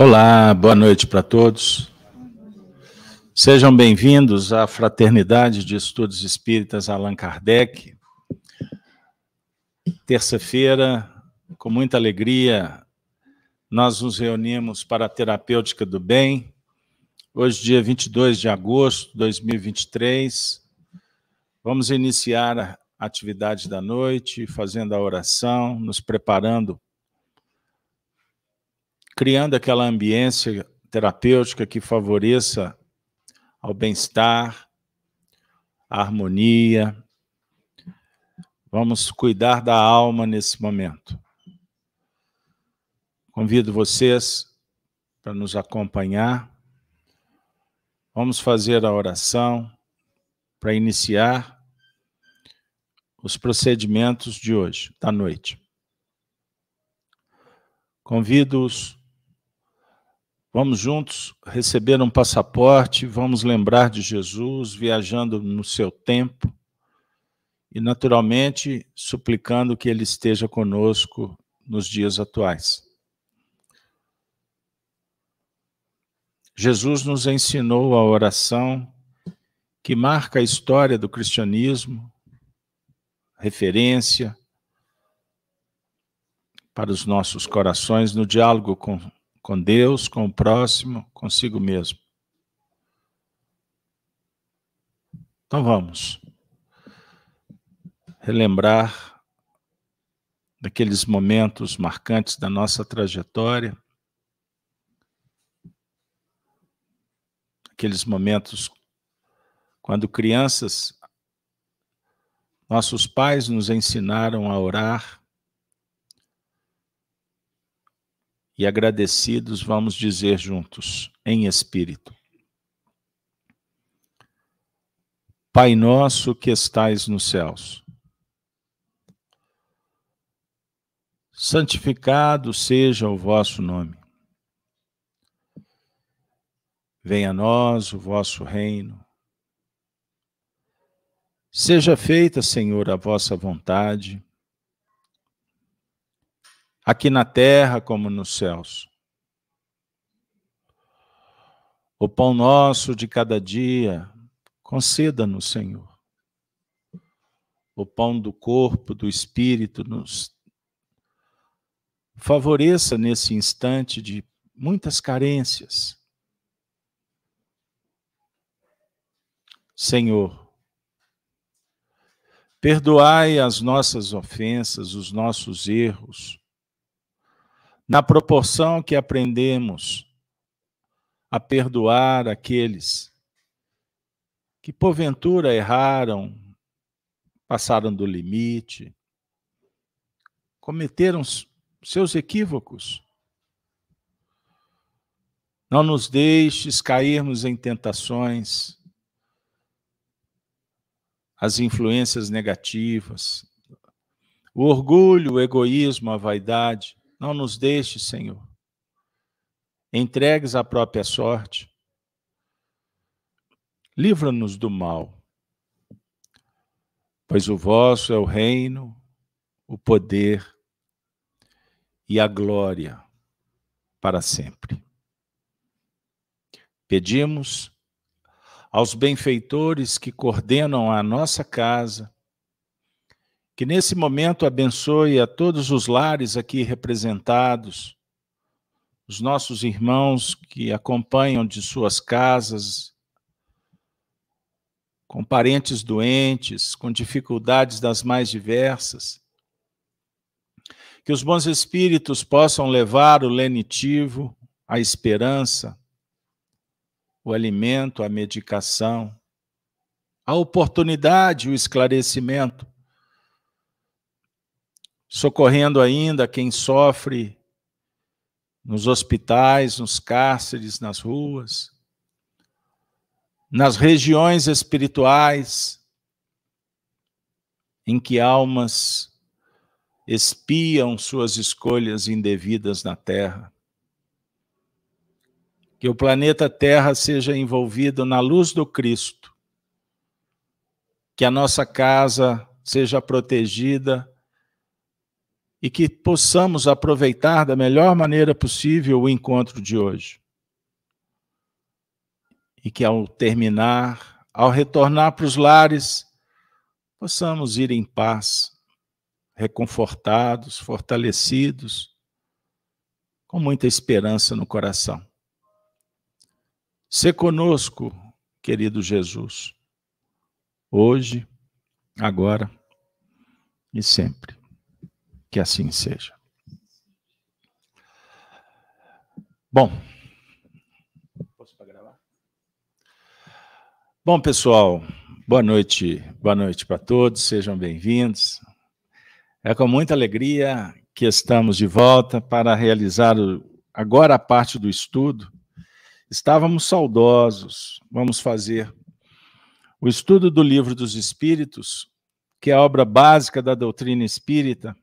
Olá, boa noite para todos. Sejam bem-vindos à Fraternidade de Estudos Espíritas Allan Kardec. Terça-feira, com muita alegria, nós nos reunimos para a Terapêutica do Bem. Hoje, dia 22 de agosto de 2023, vamos iniciar a atividade da noite, fazendo a oração, nos preparando criando aquela ambiência terapêutica que favoreça ao bem-estar, a harmonia. Vamos cuidar da alma nesse momento. Convido vocês para nos acompanhar. Vamos fazer a oração para iniciar os procedimentos de hoje, da noite. Convido-os Vamos juntos receber um passaporte, vamos lembrar de Jesus viajando no seu tempo e, naturalmente, suplicando que Ele esteja conosco nos dias atuais. Jesus nos ensinou a oração que marca a história do cristianismo, referência para os nossos corações no diálogo com com Deus, com o próximo, consigo mesmo. Então vamos relembrar daqueles momentos marcantes da nossa trajetória, aqueles momentos quando crianças, nossos pais nos ensinaram a orar, e agradecidos vamos dizer juntos, em espírito. Pai nosso que estais nos céus, santificado seja o vosso nome. Venha a nós o vosso reino. Seja feita, Senhor, a vossa vontade aqui na terra como nos céus. O pão nosso de cada dia, conceda-nos, Senhor. O pão do corpo, do espírito, nos favoreça nesse instante de muitas carências. Senhor, perdoai as nossas ofensas, os nossos erros, na proporção que aprendemos a perdoar aqueles que porventura erraram, passaram do limite, cometeram seus equívocos. Não nos deixes cairmos em tentações, as influências negativas, o orgulho, o egoísmo, a vaidade. Não nos deixe, Senhor, entregues à própria sorte. Livra-nos do mal, pois o vosso é o reino, o poder e a glória para sempre. Pedimos aos benfeitores que coordenam a nossa casa, que nesse momento abençoe a todos os lares aqui representados, os nossos irmãos que acompanham de suas casas, com parentes doentes, com dificuldades das mais diversas. Que os bons espíritos possam levar o lenitivo, a esperança, o alimento, a medicação, a oportunidade, o esclarecimento socorrendo ainda quem sofre nos hospitais, nos cárceres, nas ruas, nas regiões espirituais em que almas espiam suas escolhas indevidas na Terra. Que o planeta Terra seja envolvido na luz do Cristo. Que a nossa casa seja protegida e que possamos aproveitar da melhor maneira possível o encontro de hoje. E que ao terminar, ao retornar para os lares, possamos ir em paz, reconfortados, fortalecidos, com muita esperança no coração. Se conosco, querido Jesus, hoje, agora e sempre. Que assim seja. Bom. Posso gravar? Bom, pessoal, boa noite. Boa noite para todos, sejam bem-vindos. É com muita alegria que estamos de volta para realizar agora a parte do estudo. Estávamos saudosos, vamos fazer o estudo do Livro dos Espíritos, que é a obra básica da doutrina espírita,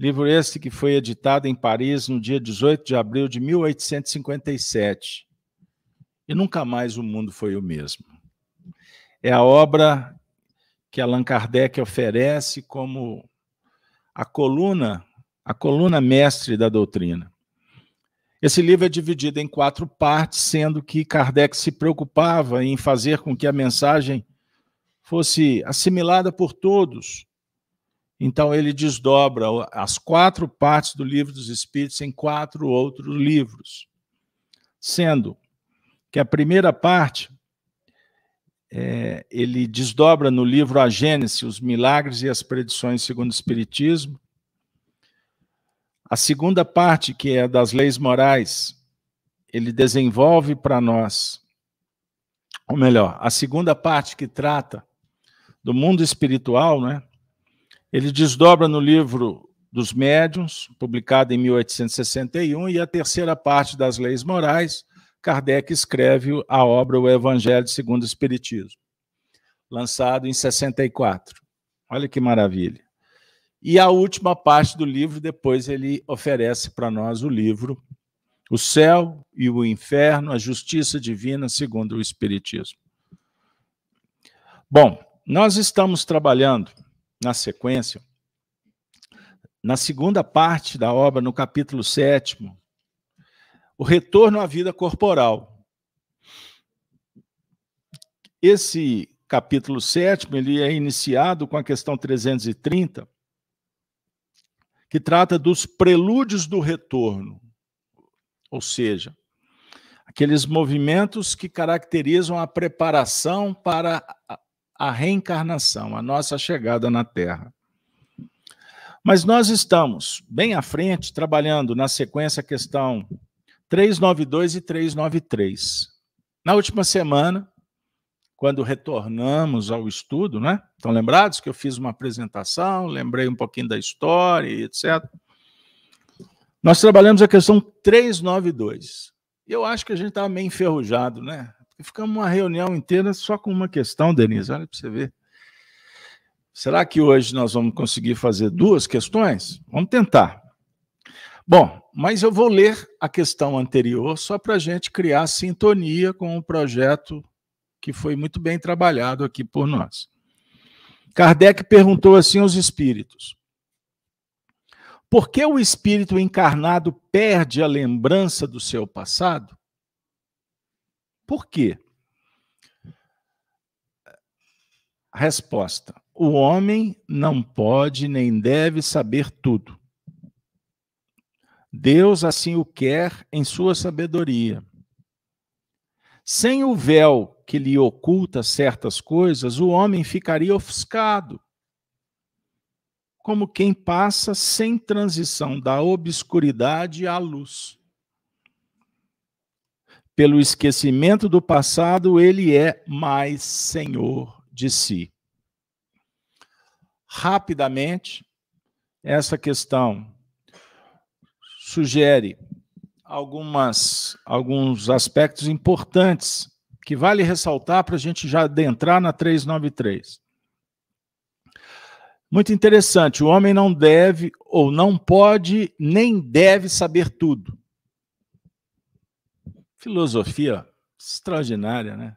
livro este que foi editado em Paris no dia 18 de abril de 1857. E nunca mais o mundo foi o mesmo. É a obra que Allan Kardec oferece como a coluna, a coluna mestre da doutrina. Esse livro é dividido em quatro partes, sendo que Kardec se preocupava em fazer com que a mensagem fosse assimilada por todos. Então, ele desdobra as quatro partes do livro dos Espíritos em quatro outros livros, sendo que a primeira parte é, ele desdobra no livro A Gênese, os milagres e as predições segundo o Espiritismo. A segunda parte, que é das leis morais, ele desenvolve para nós, ou melhor, a segunda parte que trata do mundo espiritual, né? Ele desdobra no livro dos Médiuns, publicado em 1861, e a terceira parte das leis morais, Kardec escreve a obra O Evangelho segundo o Espiritismo, lançado em 64. Olha que maravilha. E a última parte do livro, depois ele oferece para nós o livro O Céu e o Inferno, a Justiça Divina segundo o Espiritismo. Bom, nós estamos trabalhando na sequência, na segunda parte da obra, no capítulo sétimo, o retorno à vida corporal. Esse capítulo sétimo ele é iniciado com a questão 330, que trata dos prelúdios do retorno, ou seja, aqueles movimentos que caracterizam a preparação para a reencarnação, a nossa chegada na Terra. Mas nós estamos bem à frente, trabalhando na sequência questão 392 e 393. Na última semana, quando retornamos ao estudo, né? Estão lembrados que eu fiz uma apresentação, lembrei um pouquinho da história e etc. Nós trabalhamos a questão 392. Eu acho que a gente estava meio enferrujado, né? E ficamos uma reunião inteira só com uma questão, Denise, olha para você ver. Será que hoje nós vamos conseguir fazer duas questões? Vamos tentar. Bom, mas eu vou ler a questão anterior só para a gente criar sintonia com o projeto que foi muito bem trabalhado aqui por nós. Kardec perguntou assim aos espíritos: Por que o espírito encarnado perde a lembrança do seu passado? Por quê? Resposta: O homem não pode nem deve saber tudo. Deus assim o quer em sua sabedoria. Sem o véu que lhe oculta certas coisas, o homem ficaria ofuscado, como quem passa sem transição da obscuridade à luz pelo esquecimento do passado, ele é mais senhor de si. Rapidamente, essa questão sugere algumas, alguns aspectos importantes que vale ressaltar para a gente já adentrar na 393. Muito interessante, o homem não deve ou não pode nem deve saber tudo. Filosofia extraordinária, né?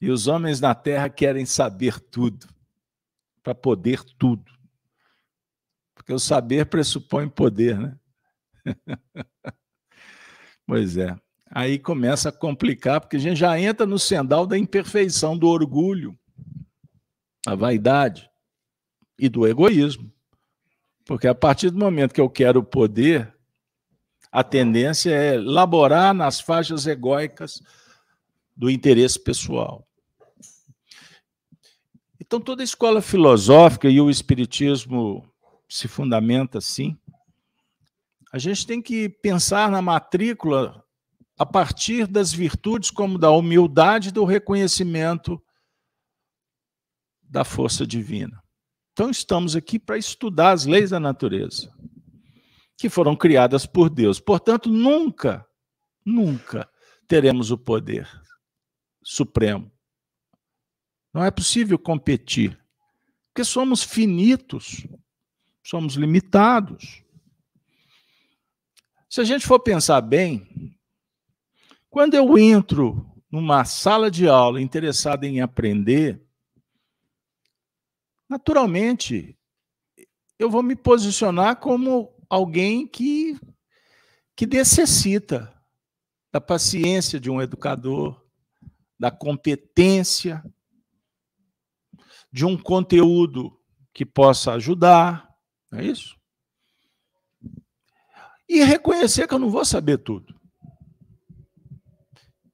E os homens na Terra querem saber tudo, para poder tudo. Porque o saber pressupõe poder, né? pois é. Aí começa a complicar, porque a gente já entra no sendal da imperfeição, do orgulho, da vaidade e do egoísmo. Porque a partir do momento que eu quero poder, a tendência é laborar nas faixas egóicas do interesse pessoal. Então, toda a escola filosófica e o espiritismo se fundamenta assim. A gente tem que pensar na matrícula a partir das virtudes como da humildade do reconhecimento da força divina. Então, estamos aqui para estudar as leis da natureza, que foram criadas por Deus. Portanto, nunca, nunca teremos o poder supremo. Não é possível competir, porque somos finitos, somos limitados. Se a gente for pensar bem, quando eu entro numa sala de aula interessado em aprender, naturalmente, eu vou me posicionar como alguém que, que necessita da paciência de um educador, da competência, de um conteúdo que possa ajudar, não é isso? E reconhecer que eu não vou saber tudo.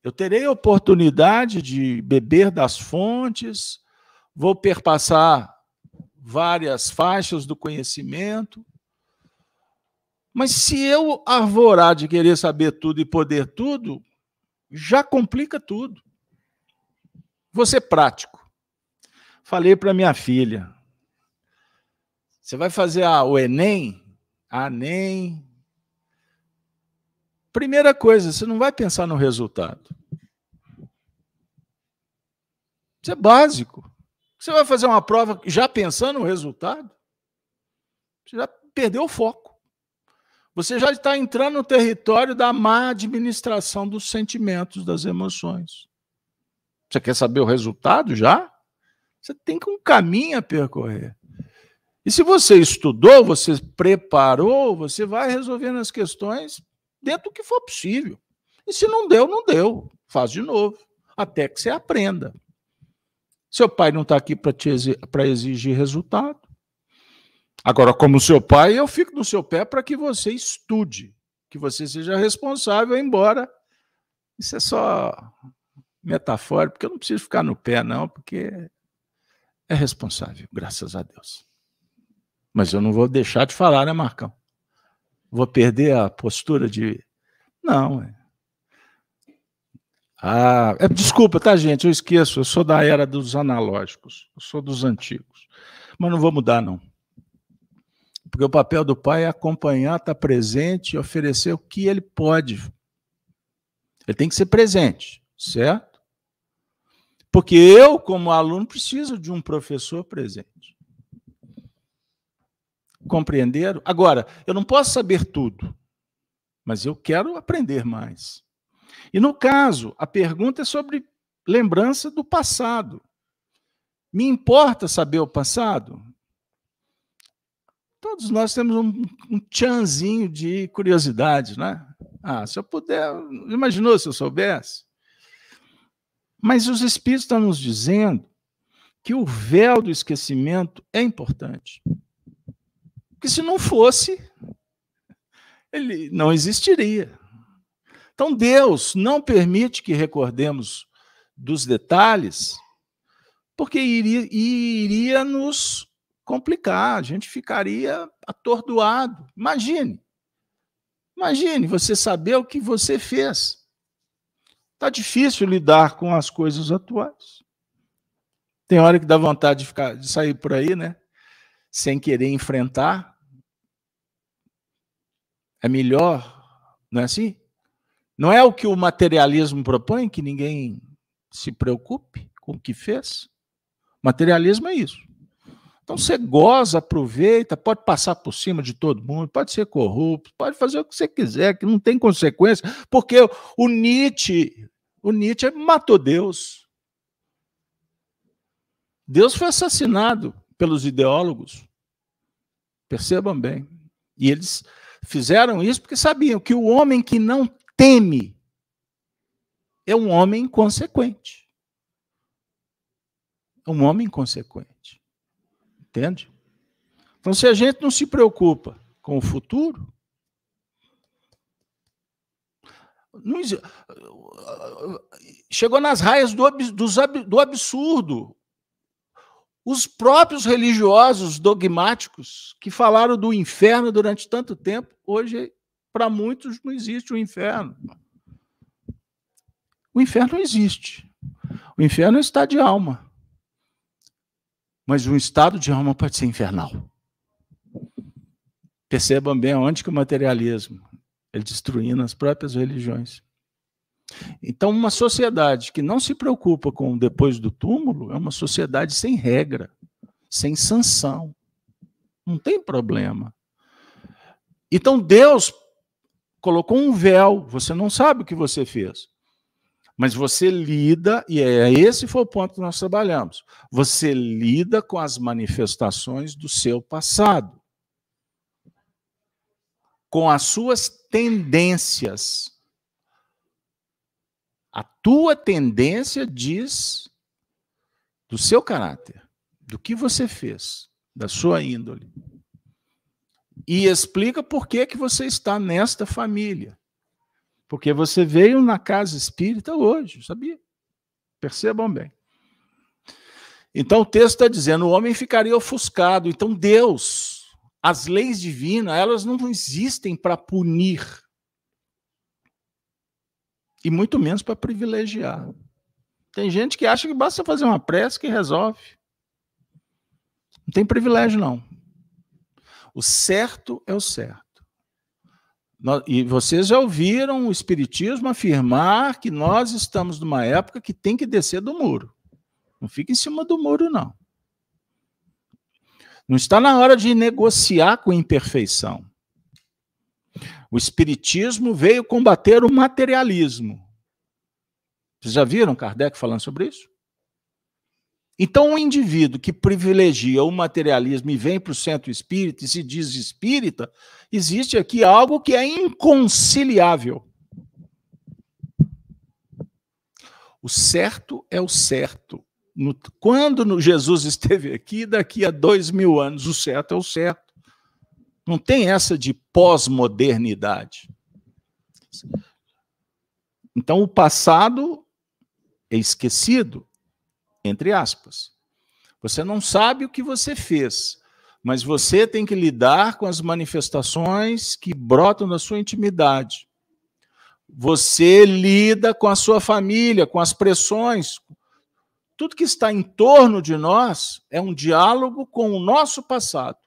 Eu terei oportunidade de beber das fontes, vou perpassar várias faixas do conhecimento. Mas se eu arvorar de querer saber tudo e poder tudo, já complica tudo. Ser prático. Falei para minha filha: você vai fazer o Enem? A NEM. Primeira coisa, você não vai pensar no resultado. Isso é básico. Você vai fazer uma prova já pensando no resultado? Você já perdeu o foco. Você já está entrando no território da má administração dos sentimentos, das emoções. Você quer saber o resultado já? Você tem um caminho a percorrer. E se você estudou, você preparou, você vai resolvendo as questões dentro do que for possível. E se não deu, não deu. Faz de novo, até que você aprenda. Seu pai não está aqui para exigir resultado. Agora, como seu pai, eu fico no seu pé para que você estude, que você seja responsável, embora isso é só metafórico, porque eu não preciso ficar no pé, não, porque é responsável, graças a Deus. Mas eu não vou deixar de falar, né, Marcão? Vou perder a postura de. Não, é. Ah, é, desculpa, tá, gente? Eu esqueço. Eu sou da era dos analógicos. Eu sou dos antigos. Mas não vou mudar, não. Porque o papel do pai é acompanhar, estar tá presente e oferecer o que ele pode. Ele tem que ser presente, certo? Porque eu, como aluno, preciso de um professor presente. Compreenderam? Agora, eu não posso saber tudo, mas eu quero aprender mais. E no caso, a pergunta é sobre lembrança do passado. Me importa saber o passado? Todos nós temos um, um tchanzinho de curiosidade, né? Ah, se eu puder, imaginou se eu soubesse? Mas os Espíritos estão nos dizendo que o véu do esquecimento é importante. Porque se não fosse, ele não existiria. Então, Deus não permite que recordemos dos detalhes, porque iria, iria nos complicar, a gente ficaria atordoado. Imagine. Imagine você saber o que você fez. Está difícil lidar com as coisas atuais. Tem hora que dá vontade de, ficar, de sair por aí, né? Sem querer enfrentar. É melhor, não é assim? Não é o que o materialismo propõe, que ninguém se preocupe com o que fez? Materialismo é isso. Então você goza, aproveita, pode passar por cima de todo mundo, pode ser corrupto, pode fazer o que você quiser, que não tem consequência, porque o Nietzsche, o Nietzsche matou Deus. Deus foi assassinado pelos ideólogos, Percebam bem. E eles fizeram isso porque sabiam que o homem que não teme é um homem inconsequente. É um homem inconsequente. Entende? Então, se a gente não se preocupa com o futuro, não, chegou nas raias do, do absurdo. Os próprios religiosos dogmáticos que falaram do inferno durante tanto tempo, hoje, para muitos, não existe o inferno. O inferno existe. O inferno é um estado de alma. Mas um estado de alma pode ser infernal. Percebam bem onde que o materialismo ele destruindo as próprias religiões. Então, uma sociedade que não se preocupa com depois do túmulo é uma sociedade sem regra, sem sanção. Não tem problema. Então, Deus colocou um véu, você não sabe o que você fez. Mas você lida, e é esse foi o ponto que nós trabalhamos. Você lida com as manifestações do seu passado com as suas tendências. A tua tendência diz do seu caráter, do que você fez, da sua índole. E explica por que, que você está nesta família. Porque você veio na casa espírita hoje, sabia? Percebam bem. Então o texto está dizendo: o homem ficaria ofuscado. Então Deus as leis divinas, elas não existem para punir. E muito menos para privilegiar. Tem gente que acha que basta fazer uma prece que resolve. Não tem privilégio, não. O certo é o certo. E vocês já ouviram o Espiritismo afirmar que nós estamos numa época que tem que descer do muro. Não fica em cima do muro, não. Não está na hora de negociar com imperfeição. O Espiritismo veio combater o materialismo. Vocês já viram Kardec falando sobre isso? Então, um indivíduo que privilegia o materialismo e vem para o centro espírita e se diz espírita, existe aqui algo que é inconciliável. O certo é o certo, quando Jesus esteve aqui, daqui a dois mil anos, o certo é o certo. Não tem essa de pós-modernidade. Então, o passado é esquecido, entre aspas. Você não sabe o que você fez, mas você tem que lidar com as manifestações que brotam da sua intimidade. Você lida com a sua família, com as pressões, tudo que está em torno de nós é um diálogo com o nosso passado.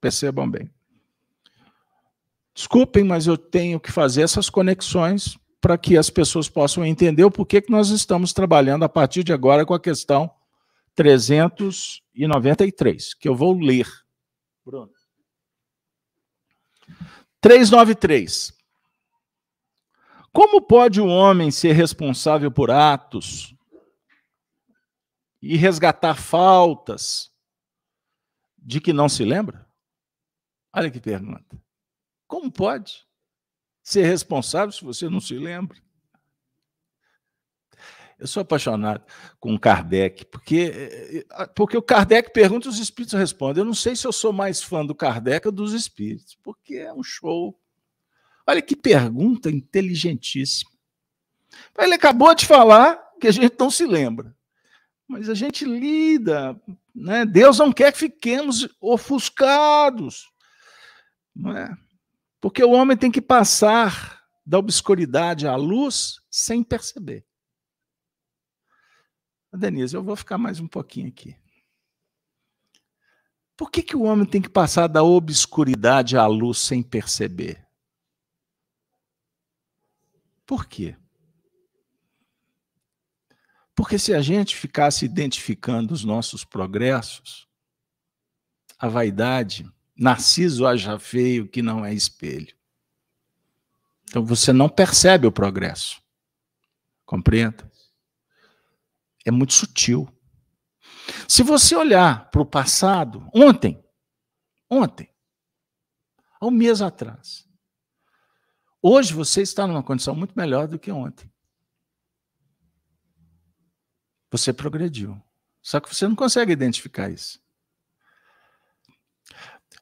Percebam bem. Desculpem, mas eu tenho que fazer essas conexões para que as pessoas possam entender o porquê que nós estamos trabalhando a partir de agora com a questão 393, que eu vou ler. Bruno. 393. Como pode o homem ser responsável por atos e resgatar faltas de que não se lembra? Olha que pergunta. Como pode ser responsável se você não se lembra? Eu sou apaixonado com Kardec, porque, porque o Kardec pergunta e os espíritos respondem. Eu não sei se eu sou mais fã do Kardec ou dos espíritos, porque é um show. Olha que pergunta inteligentíssima. Ele acabou de falar que a gente não se lembra. Mas a gente lida, né? Deus não quer que fiquemos ofuscados, não é? Porque o homem tem que passar da obscuridade à luz sem perceber. Denise, eu vou ficar mais um pouquinho aqui. Por que, que o homem tem que passar da obscuridade à luz sem perceber? Por quê? Porque se a gente ficasse identificando os nossos progressos, a vaidade, Narciso haja feio que não é espelho. Então você não percebe o progresso. Compreenda? É muito sutil. Se você olhar para o passado, ontem, ontem, há um mês atrás. Hoje você está numa condição muito melhor do que ontem. Você progrediu. Só que você não consegue identificar isso.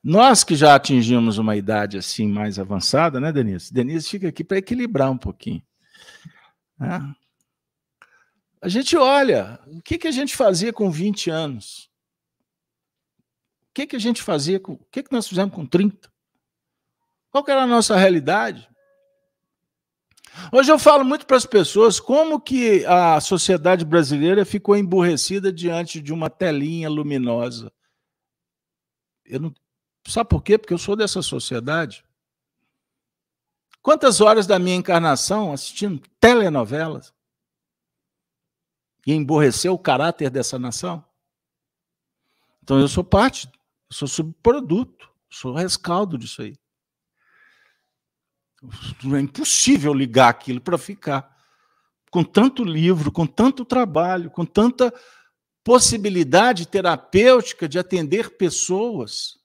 Nós que já atingimos uma idade assim mais avançada, né, Denise? Denise fica aqui para equilibrar um pouquinho. Né? A gente olha, o que, que a gente fazia com 20 anos? O que, que a gente fazia com. O que, que nós fizemos com 30? Qual era a nossa realidade? Hoje eu falo muito para as pessoas como que a sociedade brasileira ficou emburrecida diante de uma telinha luminosa. Eu não... Sabe por quê? Porque eu sou dessa sociedade. Quantas horas da minha encarnação assistindo telenovelas e emborreceu o caráter dessa nação? Então eu sou parte, eu sou subproduto, sou rescaldo disso aí. É impossível ligar aquilo para ficar. Com tanto livro, com tanto trabalho, com tanta possibilidade terapêutica de atender pessoas.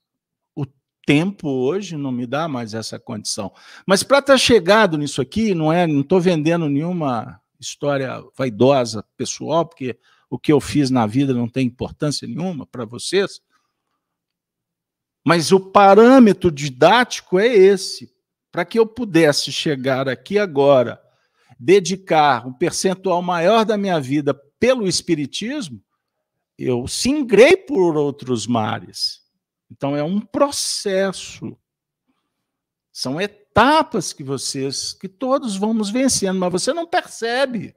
Tempo hoje não me dá mais essa condição. Mas para estar tá chegado nisso aqui, não é, não estou vendendo nenhuma história vaidosa pessoal, porque o que eu fiz na vida não tem importância nenhuma para vocês. Mas o parâmetro didático é esse para que eu pudesse chegar aqui agora, dedicar um percentual maior da minha vida pelo Espiritismo, eu singrei por outros mares. Então é um processo. São etapas que vocês, que todos vamos vencendo, mas você não percebe.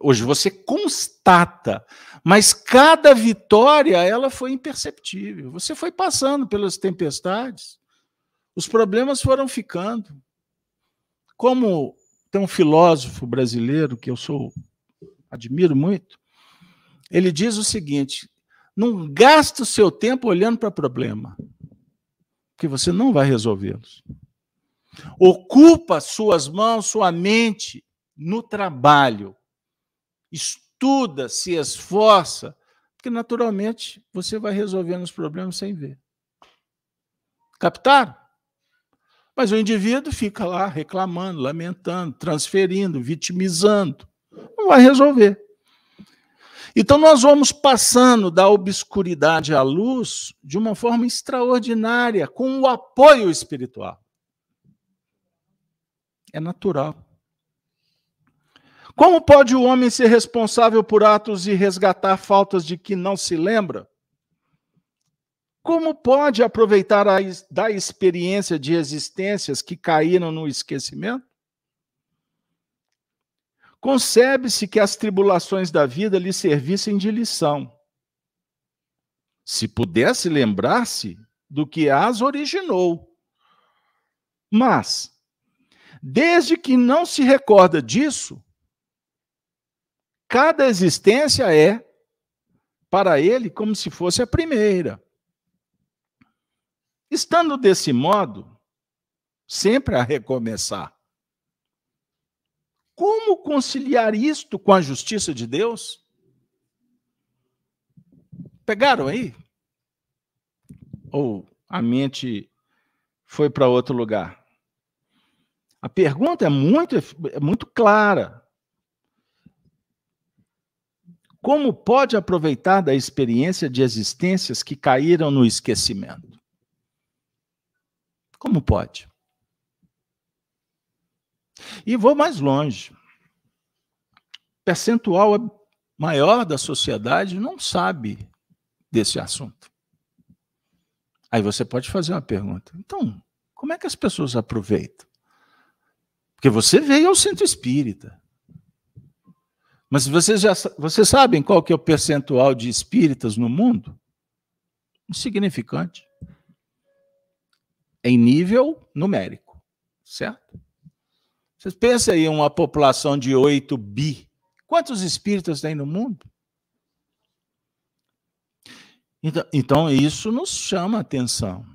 Hoje você constata, mas cada vitória ela foi imperceptível. Você foi passando pelas tempestades. Os problemas foram ficando. Como tem um filósofo brasileiro que eu sou admiro muito, ele diz o seguinte: não gaste o seu tempo olhando para problema, que você não vai resolvê-los. Ocupa suas mãos, sua mente no trabalho. Estuda, se esforça, porque naturalmente você vai resolvendo os problemas sem ver. Captaram? Mas o indivíduo fica lá reclamando, lamentando, transferindo, vitimizando. Não vai resolver. Então, nós vamos passando da obscuridade à luz de uma forma extraordinária, com o apoio espiritual. É natural. Como pode o homem ser responsável por atos e resgatar faltas de que não se lembra? Como pode aproveitar a, da experiência de existências que caíram no esquecimento? Concebe-se que as tribulações da vida lhe servissem de lição. Se pudesse lembrar-se do que as originou. Mas, desde que não se recorda disso, cada existência é, para ele, como se fosse a primeira. Estando desse modo, sempre a recomeçar. Como conciliar isto com a justiça de Deus? Pegaram aí? Ou a mente foi para outro lugar? A pergunta é muito, é muito clara. Como pode aproveitar da experiência de existências que caíram no esquecimento? Como pode? E vou mais longe. Percentual maior da sociedade não sabe desse assunto. Aí você pode fazer uma pergunta. Então, como é que as pessoas aproveitam? Porque você veio ao centro espírita. Mas vocês já vocês sabem qual que é o percentual de espíritas no mundo? Insignificante em nível numérico, certo? Vocês pensam aí uma população de 8 bi. Quantos espíritas tem no mundo? Então, então isso nos chama a atenção.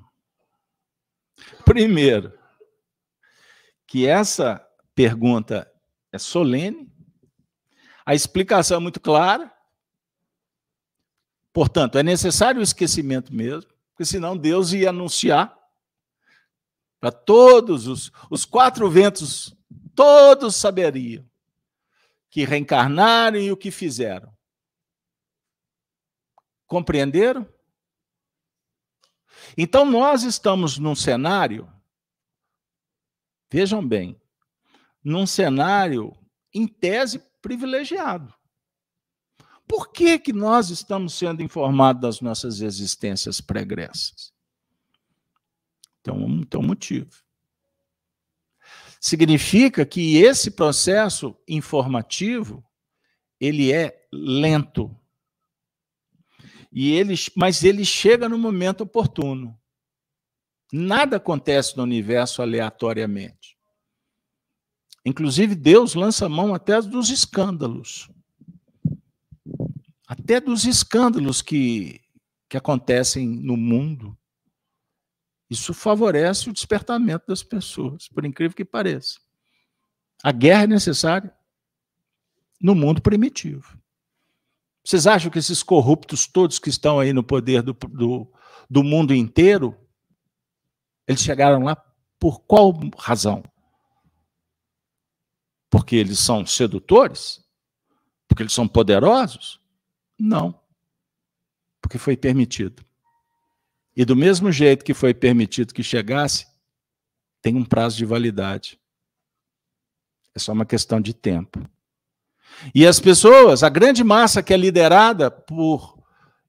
Primeiro, que essa pergunta é solene, a explicação é muito clara, portanto, é necessário o esquecimento mesmo. Porque senão Deus ia anunciar para todos os, os quatro ventos, todos saberiam que reencarnaram e o que fizeram. Compreenderam? Então, nós estamos num cenário, vejam bem, num cenário, em tese, privilegiado. Por que, que nós estamos sendo informados das nossas existências pregressas? Então, tem um motivo. Significa que esse processo informativo ele é lento. E ele, mas ele chega no momento oportuno. Nada acontece no universo aleatoriamente. Inclusive, Deus lança mão até dos escândalos até dos escândalos que, que acontecem no mundo. Isso favorece o despertamento das pessoas, por incrível que pareça. A guerra é necessária no mundo primitivo. Vocês acham que esses corruptos todos que estão aí no poder do, do, do mundo inteiro, eles chegaram lá por qual razão? Porque eles são sedutores? Porque eles são poderosos? Não. Porque foi permitido. E do mesmo jeito que foi permitido que chegasse, tem um prazo de validade. É só uma questão de tempo. E as pessoas, a grande massa que é liderada por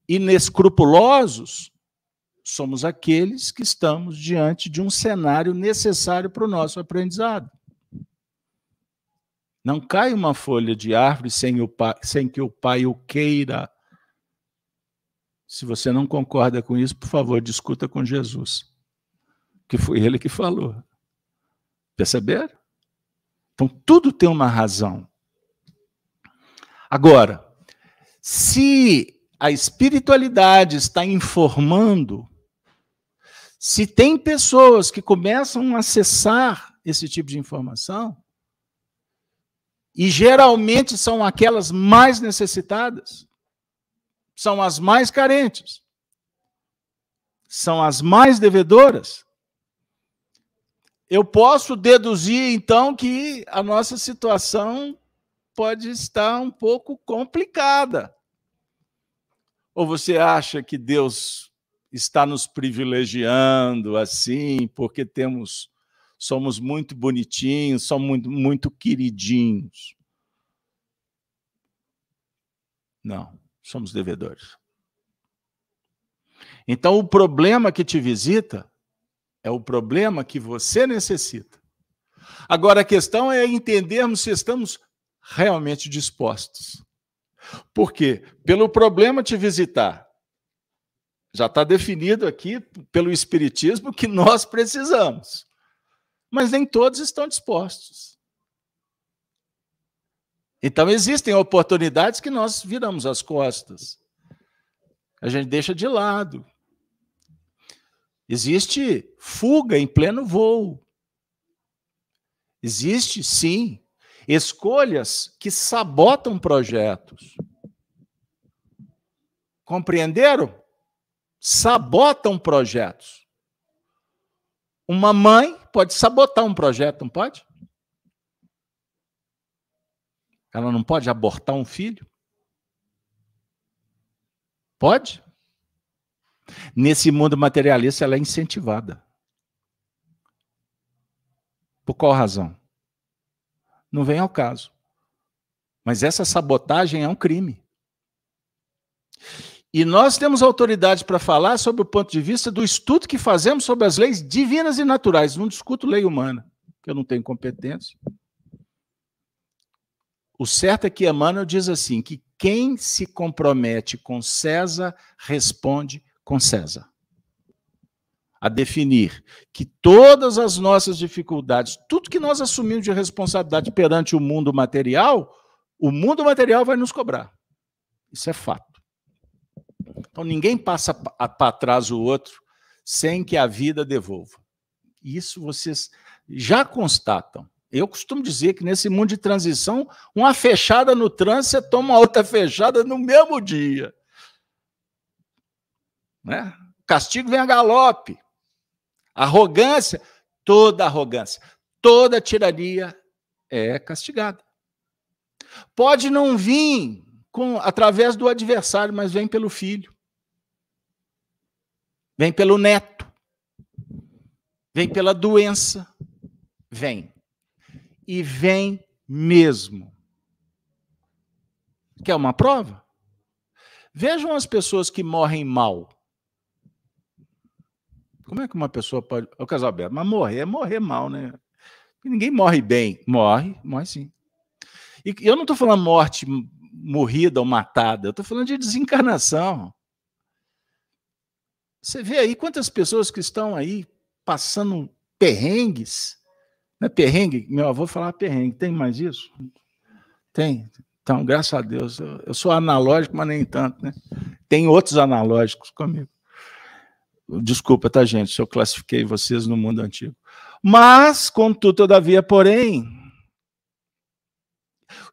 inescrupulosos, somos aqueles que estamos diante de um cenário necessário para o nosso aprendizado. Não cai uma folha de árvore sem, pai, sem que o pai o queira. Se você não concorda com isso, por favor, discuta com Jesus. Que foi ele que falou. Perceberam? Então, tudo tem uma razão. Agora, se a espiritualidade está informando, se tem pessoas que começam a acessar esse tipo de informação, e geralmente são aquelas mais necessitadas, são as mais carentes, são as mais devedoras. Eu posso deduzir, então, que a nossa situação pode estar um pouco complicada. Ou você acha que Deus está nos privilegiando assim, porque temos somos muito bonitinhos, somos muito, muito queridinhos. Não, somos devedores. Então, o problema que te visita é o problema que você necessita. Agora, a questão é entendermos se estamos realmente dispostos. Por quê? Pelo problema te visitar. Já está definido aqui pelo Espiritismo que nós precisamos mas nem todos estão dispostos. Então, existem oportunidades que nós viramos as costas. A gente deixa de lado. Existe fuga em pleno voo. Existe, sim, escolhas que sabotam projetos. Compreenderam? Sabotam projetos. Uma mãe pode sabotar um projeto, não pode? Ela não pode abortar um filho? Pode? Nesse mundo materialista, ela é incentivada. Por qual razão? Não vem ao caso. Mas essa sabotagem é um crime. E nós temos autoridade para falar sobre o ponto de vista do estudo que fazemos sobre as leis divinas e naturais. Não discuto lei humana, que eu não tenho competência. O certo é que Emmanuel diz assim: que quem se compromete com César responde com César. A definir que todas as nossas dificuldades, tudo que nós assumimos de responsabilidade perante o mundo material, o mundo material vai nos cobrar. Isso é fato. Então ninguém passa para trás o outro sem que a vida devolva. Isso vocês já constatam. Eu costumo dizer que nesse mundo de transição, uma fechada no trânsito, você toma outra fechada no mesmo dia. Né? castigo vem a galope. Arrogância, toda arrogância, toda tirania é castigada. Pode não vir com, através do adversário, mas vem pelo filho. Vem pelo neto. Vem pela doença. Vem. E vem mesmo. Quer uma prova? Vejam as pessoas que morrem mal. Como é que uma pessoa pode. O Casalberto, mas morrer é morrer mal, né? Ninguém morre bem. Morre, morre sim. E eu não estou falando morte morrida ou matada, eu estou falando de desencarnação. Você vê aí quantas pessoas que estão aí passando perrengues. Não é perrengue? Meu avô falava perrengue. Tem mais isso? Tem. Então, graças a Deus. Eu sou analógico, mas nem tanto, né? Tem outros analógicos comigo. Desculpa, tá, gente, se eu classifiquei vocês no mundo antigo. Mas, contudo, todavia, porém,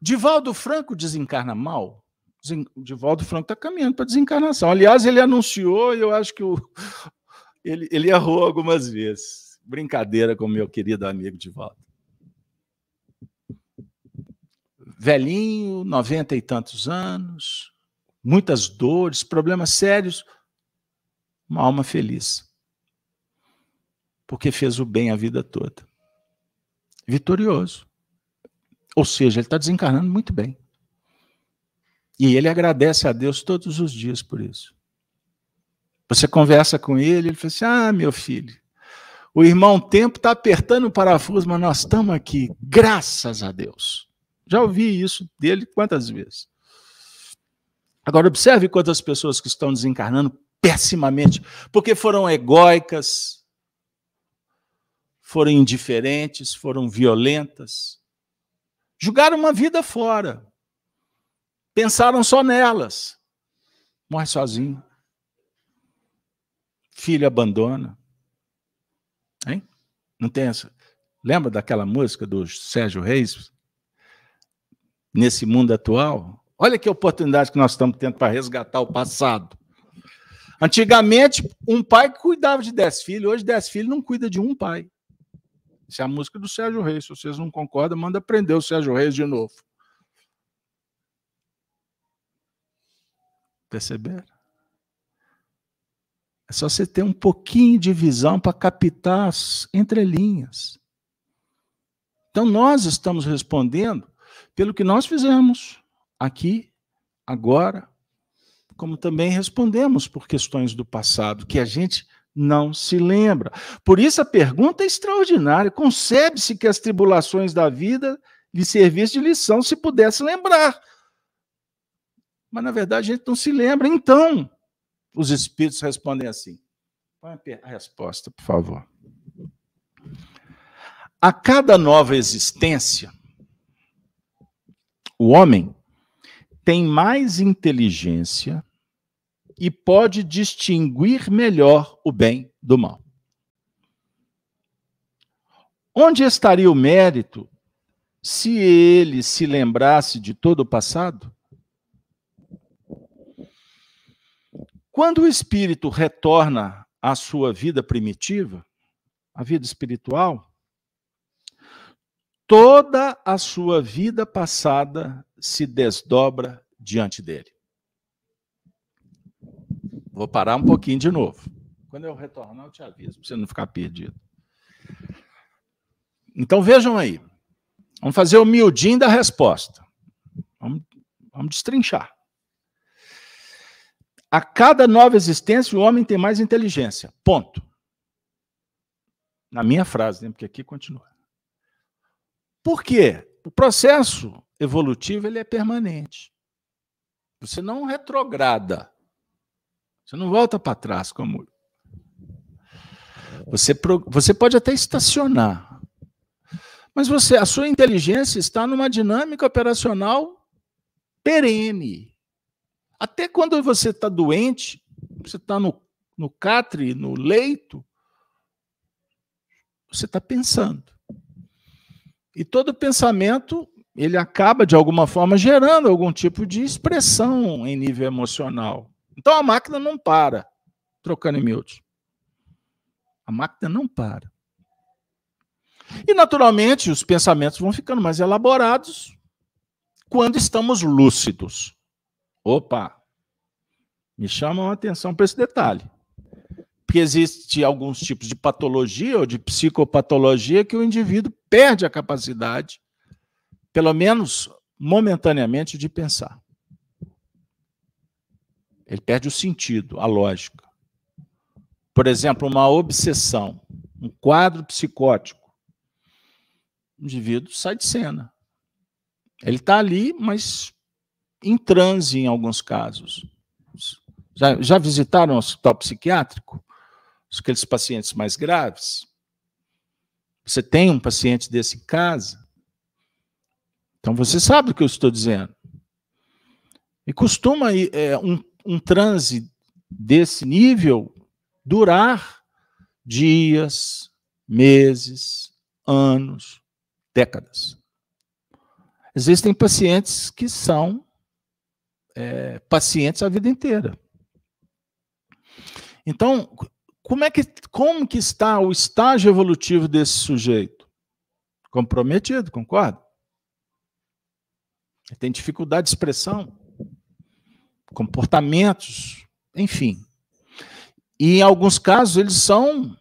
Divaldo Franco desencarna mal? Divaldo Franco está caminhando para desencarnação. Aliás, ele anunciou, e eu acho que o, ele, ele errou algumas vezes. Brincadeira com meu querido amigo Divaldo. Velhinho, noventa e tantos anos, muitas dores, problemas sérios, uma alma feliz. Porque fez o bem a vida toda. Vitorioso. Ou seja, ele está desencarnando muito bem. E ele agradece a Deus todos os dias por isso. Você conversa com ele, ele fala assim: Ah, meu filho, o irmão Tempo está apertando o parafuso, mas nós estamos aqui, graças a Deus. Já ouvi isso dele quantas vezes? Agora, observe quantas pessoas que estão desencarnando pessimamente, porque foram egóicas, foram indiferentes, foram violentas, Jogaram uma vida fora. Pensaram só nelas. Morre sozinho. Filho abandona. Hein? Não tem essa. Lembra daquela música do Sérgio Reis? Nesse mundo atual? Olha que oportunidade que nós estamos tendo para resgatar o passado. Antigamente, um pai cuidava de dez filhos, hoje dez filhos não cuida de um pai. Isso é a música do Sérgio Reis. Se vocês não concordam, manda aprender o Sérgio Reis de novo. Perceberam? É só você ter um pouquinho de visão para captar as entrelinhas. Então, nós estamos respondendo pelo que nós fizemos aqui, agora, como também respondemos por questões do passado, que a gente não se lembra. Por isso a pergunta é extraordinária. Concebe-se que as tribulações da vida lhe servissem de lição se pudesse lembrar. Mas na verdade a gente não se lembra. Então, os espíritos respondem assim. Põe a resposta, por favor. A cada nova existência, o homem tem mais inteligência e pode distinguir melhor o bem do mal. Onde estaria o mérito se ele se lembrasse de todo o passado? Quando o espírito retorna à sua vida primitiva, a vida espiritual, toda a sua vida passada se desdobra diante dele. Vou parar um pouquinho de novo. Quando eu retornar, eu te aviso, para você não ficar perdido. Então vejam aí. Vamos fazer o miudinho da resposta. Vamos, vamos destrinchar. A cada nova existência, o homem tem mais inteligência. Ponto. Na minha frase, né? porque aqui continua. Por quê? O processo evolutivo ele é permanente. Você não retrograda. Você não volta para trás como. Você, você pode até estacionar, mas você, a sua inteligência está numa dinâmica operacional perene. Até quando você está doente, você está no, no catre, no leito, você está pensando. E todo pensamento, ele acaba, de alguma forma, gerando algum tipo de expressão em nível emocional. Então a máquina não para. trocando em miúdos. A máquina não para. E, naturalmente, os pensamentos vão ficando mais elaborados quando estamos lúcidos. Opa! Me chamam a atenção para esse detalhe. Porque existe alguns tipos de patologia ou de psicopatologia que o indivíduo perde a capacidade, pelo menos momentaneamente, de pensar. Ele perde o sentido, a lógica. Por exemplo, uma obsessão, um quadro psicótico. O indivíduo sai de cena. Ele está ali, mas em transe em alguns casos. Já, já visitaram o hospital psiquiátrico? Aqueles pacientes mais graves? Você tem um paciente desse em casa? Então você sabe o que eu estou dizendo. E costuma é, um, um transe desse nível durar dias, meses, anos, décadas. Existem pacientes que são é, pacientes a vida inteira. Então, como é que como que está o estágio evolutivo desse sujeito? Comprometido, concorda? Tem dificuldade de expressão, comportamentos, enfim. E em alguns casos eles são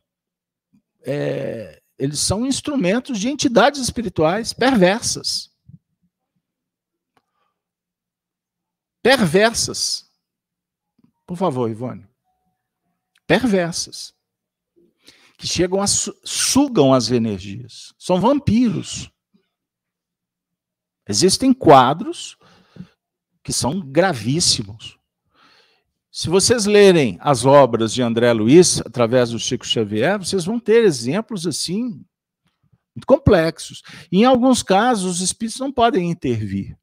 é, eles são instrumentos de entidades espirituais perversas. Perversas. Por favor, Ivone. Perversas. Que chegam a su sugam as energias. São vampiros. Existem quadros que são gravíssimos. Se vocês lerem as obras de André Luiz através do Chico Xavier, vocês vão ter exemplos assim muito complexos. Em alguns casos, os espíritos não podem intervir.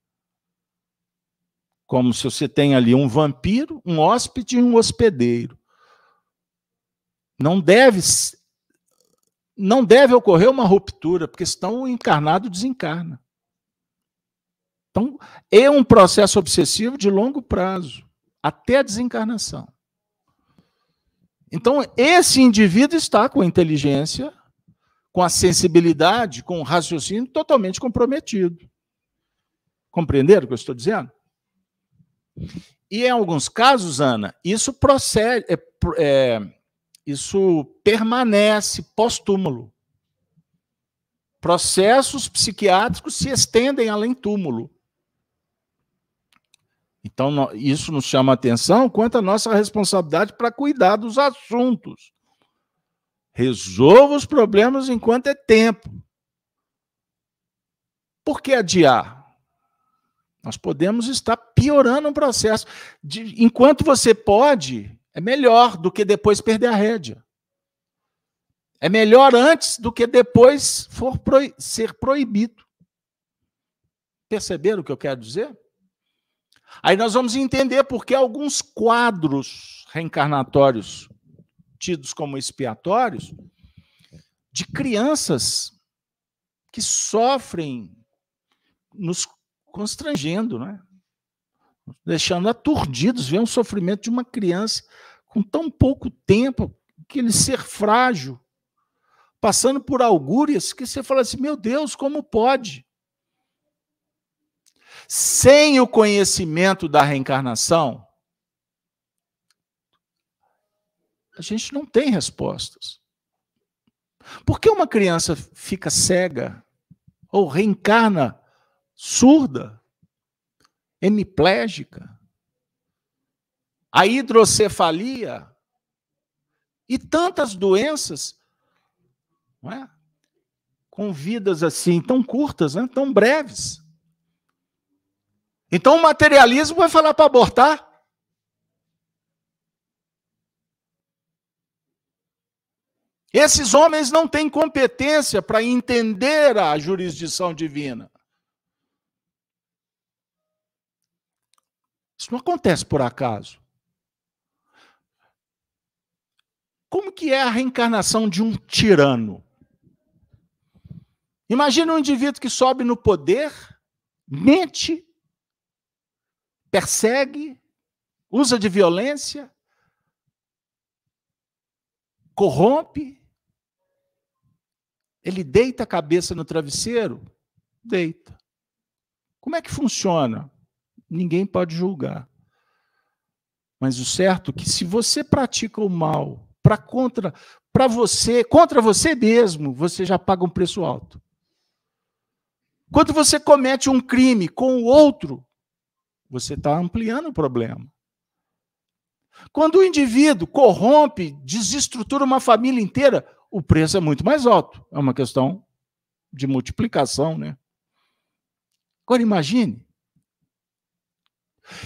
Como se você tem ali um vampiro, um hóspede e um hospedeiro. Não deve não deve ocorrer uma ruptura, porque senão o encarnado desencarna. Então, é um processo obsessivo de longo prazo até a desencarnação. Então, esse indivíduo está com a inteligência, com a sensibilidade, com o raciocínio totalmente comprometido. Compreenderam o que eu estou dizendo? E em alguns casos, Ana, isso procede, é, é, isso permanece pós-túmulo. Processos psiquiátricos se estendem além túmulo. Então, isso nos chama atenção quanto à nossa responsabilidade para cuidar dos assuntos. Resolva os problemas enquanto é tempo. Por que adiar? Nós podemos estar piorando o processo. De, enquanto você pode, é melhor do que depois perder a rédea. É melhor antes do que depois for ser proibido. Perceberam o que eu quero dizer? Aí nós vamos entender por que alguns quadros reencarnatórios tidos como expiatórios de crianças que sofrem nos constrangendo, né? deixando aturdidos, ver um sofrimento de uma criança com tão pouco tempo, aquele ser frágil, passando por augúrias que você fala assim: meu Deus, como pode? Sem o conhecimento da reencarnação, a gente não tem respostas. Por que uma criança fica cega ou reencarna surda, hemiplégica? A hidrocefalia e tantas doenças, não é? com vidas assim tão curtas, né? tão breves. Então o materialismo vai falar para abortar? Esses homens não têm competência para entender a jurisdição divina. Isso não acontece por acaso. Como que é a reencarnação de um tirano? Imagina um indivíduo que sobe no poder, mente persegue, usa de violência, corrompe, ele deita a cabeça no travesseiro? Deita. Como é que funciona? Ninguém pode julgar. Mas o certo é que se você pratica o mal para contra para você, contra você mesmo, você já paga um preço alto. Quando você comete um crime com o outro, você está ampliando o problema. Quando o indivíduo corrompe, desestrutura uma família inteira, o preço é muito mais alto. É uma questão de multiplicação, né? Agora imagine.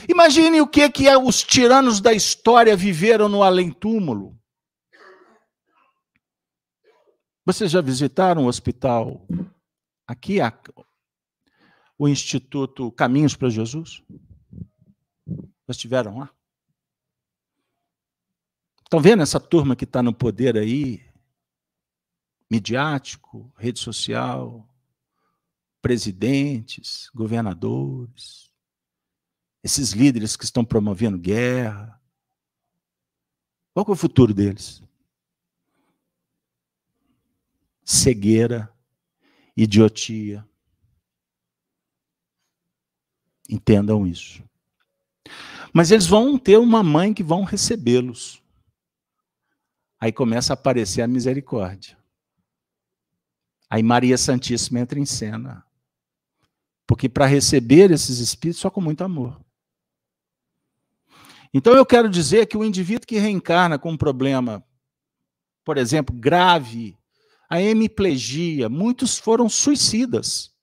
Imagine o que que é os tiranos da história viveram no além-túmulo. Vocês já visitaram o hospital aqui, o Instituto Caminhos para Jesus? Já estiveram lá? Estão vendo essa turma que está no poder aí? Midiático, rede social, presidentes, governadores, esses líderes que estão promovendo guerra. Qual é o futuro deles? cegueira, idiotia. Entendam isso. Mas eles vão ter uma mãe que vão recebê-los. Aí começa a aparecer a misericórdia. Aí Maria Santíssima entra em cena. Porque para receber esses espíritos só com muito amor. Então eu quero dizer que o indivíduo que reencarna com um problema, por exemplo, grave, a hemiplegia, muitos foram suicidas.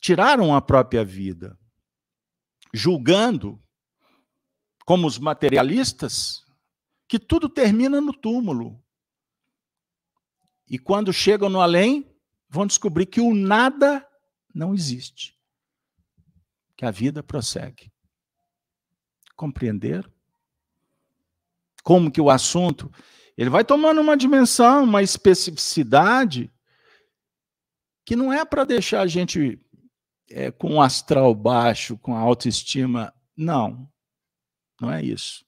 Tiraram a própria vida, julgando, como os materialistas, que tudo termina no túmulo. E quando chegam no além, vão descobrir que o nada não existe. Que a vida prossegue. Compreenderam? Como que o assunto ele vai tomando uma dimensão, uma especificidade que não é para deixar a gente é, com o astral baixo, com a autoestima. Não, não é isso.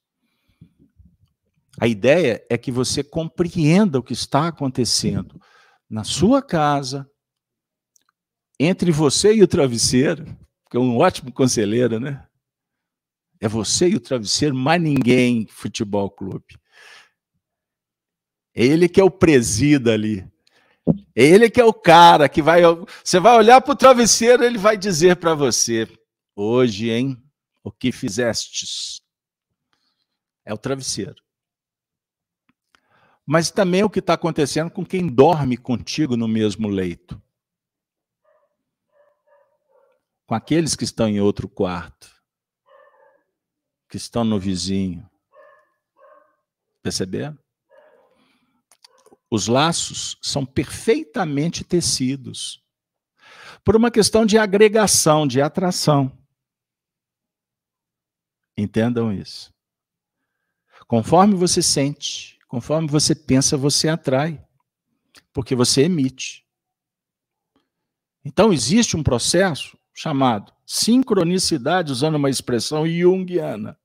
A ideia é que você compreenda o que está acontecendo na sua casa, entre você e o travesseiro, que é um ótimo conselheiro, né? É você e o travesseiro, mais ninguém, futebol clube. Ele que é o presida ali. Ele que é o cara que vai. Você vai olhar para o travesseiro, ele vai dizer para você: hoje, hein? O que fizestes? É o travesseiro. Mas também é o que está acontecendo com quem dorme contigo no mesmo leito. Com aqueles que estão em outro quarto, que estão no vizinho. Perceberam? Os laços são perfeitamente tecidos por uma questão de agregação, de atração. Entendam isso. Conforme você sente, conforme você pensa, você atrai, porque você emite. Então, existe um processo chamado sincronicidade, usando uma expressão junguiana.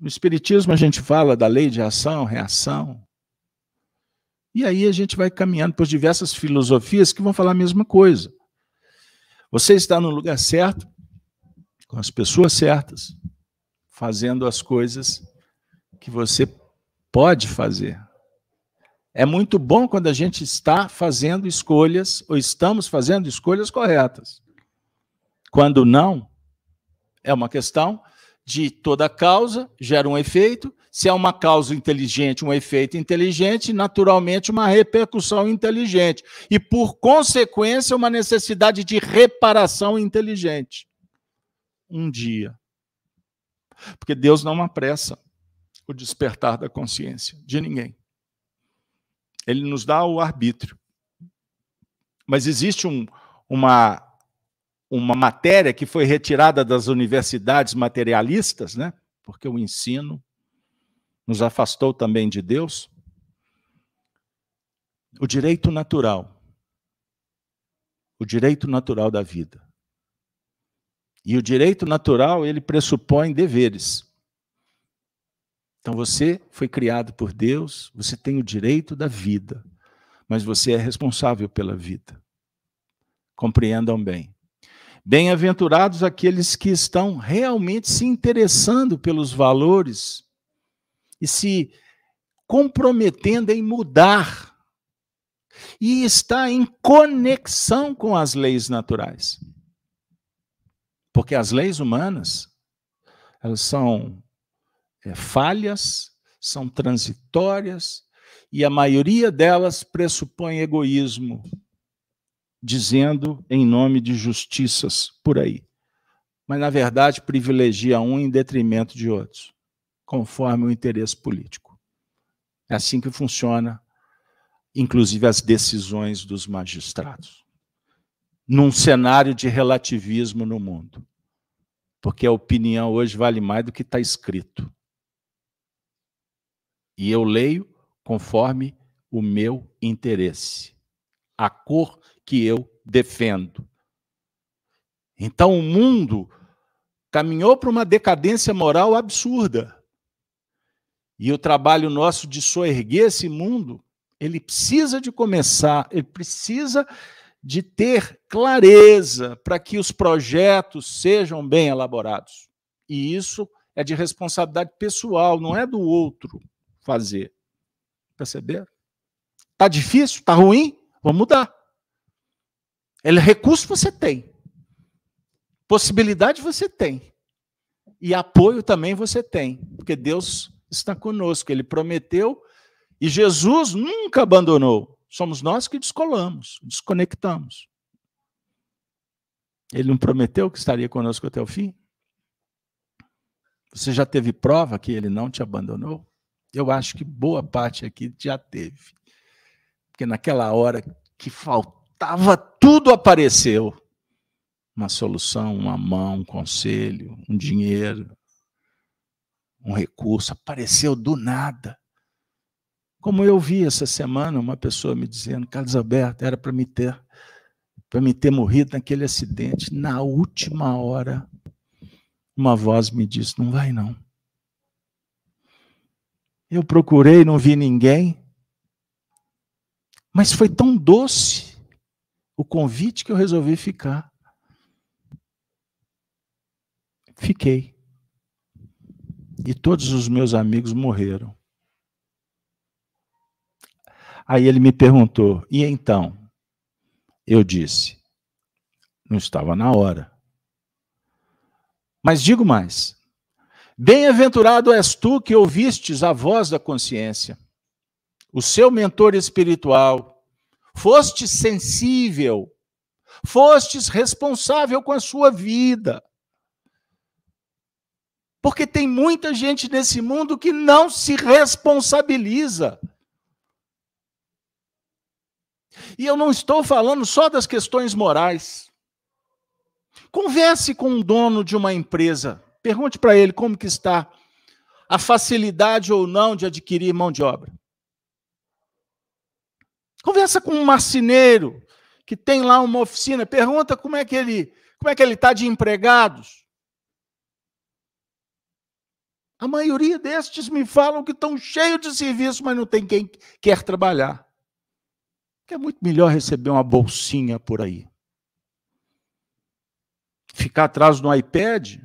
No Espiritismo, a gente fala da lei de ação, reação. E aí a gente vai caminhando por diversas filosofias que vão falar a mesma coisa. Você está no lugar certo, com as pessoas certas, fazendo as coisas que você pode fazer. É muito bom quando a gente está fazendo escolhas, ou estamos fazendo escolhas corretas. Quando não, é uma questão de toda causa gera um efeito, se é uma causa inteligente, um efeito inteligente, naturalmente uma repercussão inteligente. E, por consequência, uma necessidade de reparação inteligente. Um dia. Porque Deus não apressa o despertar da consciência de ninguém. Ele nos dá o arbítrio. Mas existe um, uma, uma matéria que foi retirada das universidades materialistas, né? porque o ensino nos afastou também de Deus? O direito natural. O direito natural da vida. E o direito natural, ele pressupõe deveres. Então você foi criado por Deus, você tem o direito da vida, mas você é responsável pela vida. Compreendam bem. Bem-aventurados aqueles que estão realmente se interessando pelos valores e se comprometendo em mudar e está em conexão com as leis naturais. Porque as leis humanas, elas são é, falhas, são transitórias, e a maioria delas pressupõe egoísmo, dizendo em nome de justiças por aí. Mas, na verdade, privilegia um em detrimento de outros, conforme o interesse político. É assim que funciona, inclusive, as decisões dos magistrados. Num cenário de relativismo no mundo. Porque a opinião hoje vale mais do que está escrito. E eu leio conforme o meu interesse, a cor que eu defendo. Então o mundo caminhou para uma decadência moral absurda. E o trabalho nosso de soerguer esse mundo, ele precisa de começar, ele precisa de ter clareza para que os projetos sejam bem elaborados. E isso é de responsabilidade pessoal, não é do outro fazer. Perceberam? Está difícil? Está ruim? Vamos mudar. Ele, recurso você tem. Possibilidade você tem. E apoio também você tem. Porque Deus está conosco. Ele prometeu e Jesus nunca abandonou. Somos nós que descolamos, desconectamos. Ele não prometeu que estaria conosco até o fim? Você já teve prova que ele não te abandonou? Eu acho que boa parte aqui já teve. Porque naquela hora que faltava, tudo apareceu. Uma solução, uma mão, um conselho, um dinheiro, um recurso, apareceu do nada. Como eu vi essa semana uma pessoa me dizendo, Carlos Alberto, era para me ter para me ter morrido naquele acidente. Na última hora, uma voz me disse: "Não vai não". Eu procurei, não vi ninguém. Mas foi tão doce o convite que eu resolvi ficar. Fiquei. E todos os meus amigos morreram. Aí ele me perguntou: e então? Eu disse: não estava na hora. Mas digo mais: Bem-aventurado és tu que ouvistes a voz da consciência, o seu mentor espiritual, fostes sensível, fostes responsável com a sua vida. Porque tem muita gente nesse mundo que não se responsabiliza. E eu não estou falando só das questões morais. Converse com um dono de uma empresa Pergunte para ele como que está a facilidade ou não de adquirir mão de obra. Conversa com um marceneiro que tem lá uma oficina, pergunta como é que ele, como é que ele está de empregados. A maioria destes me falam que estão cheios de serviço, mas não tem quem quer trabalhar. Que é muito melhor receber uma bolsinha por aí. Ficar atrás do iPad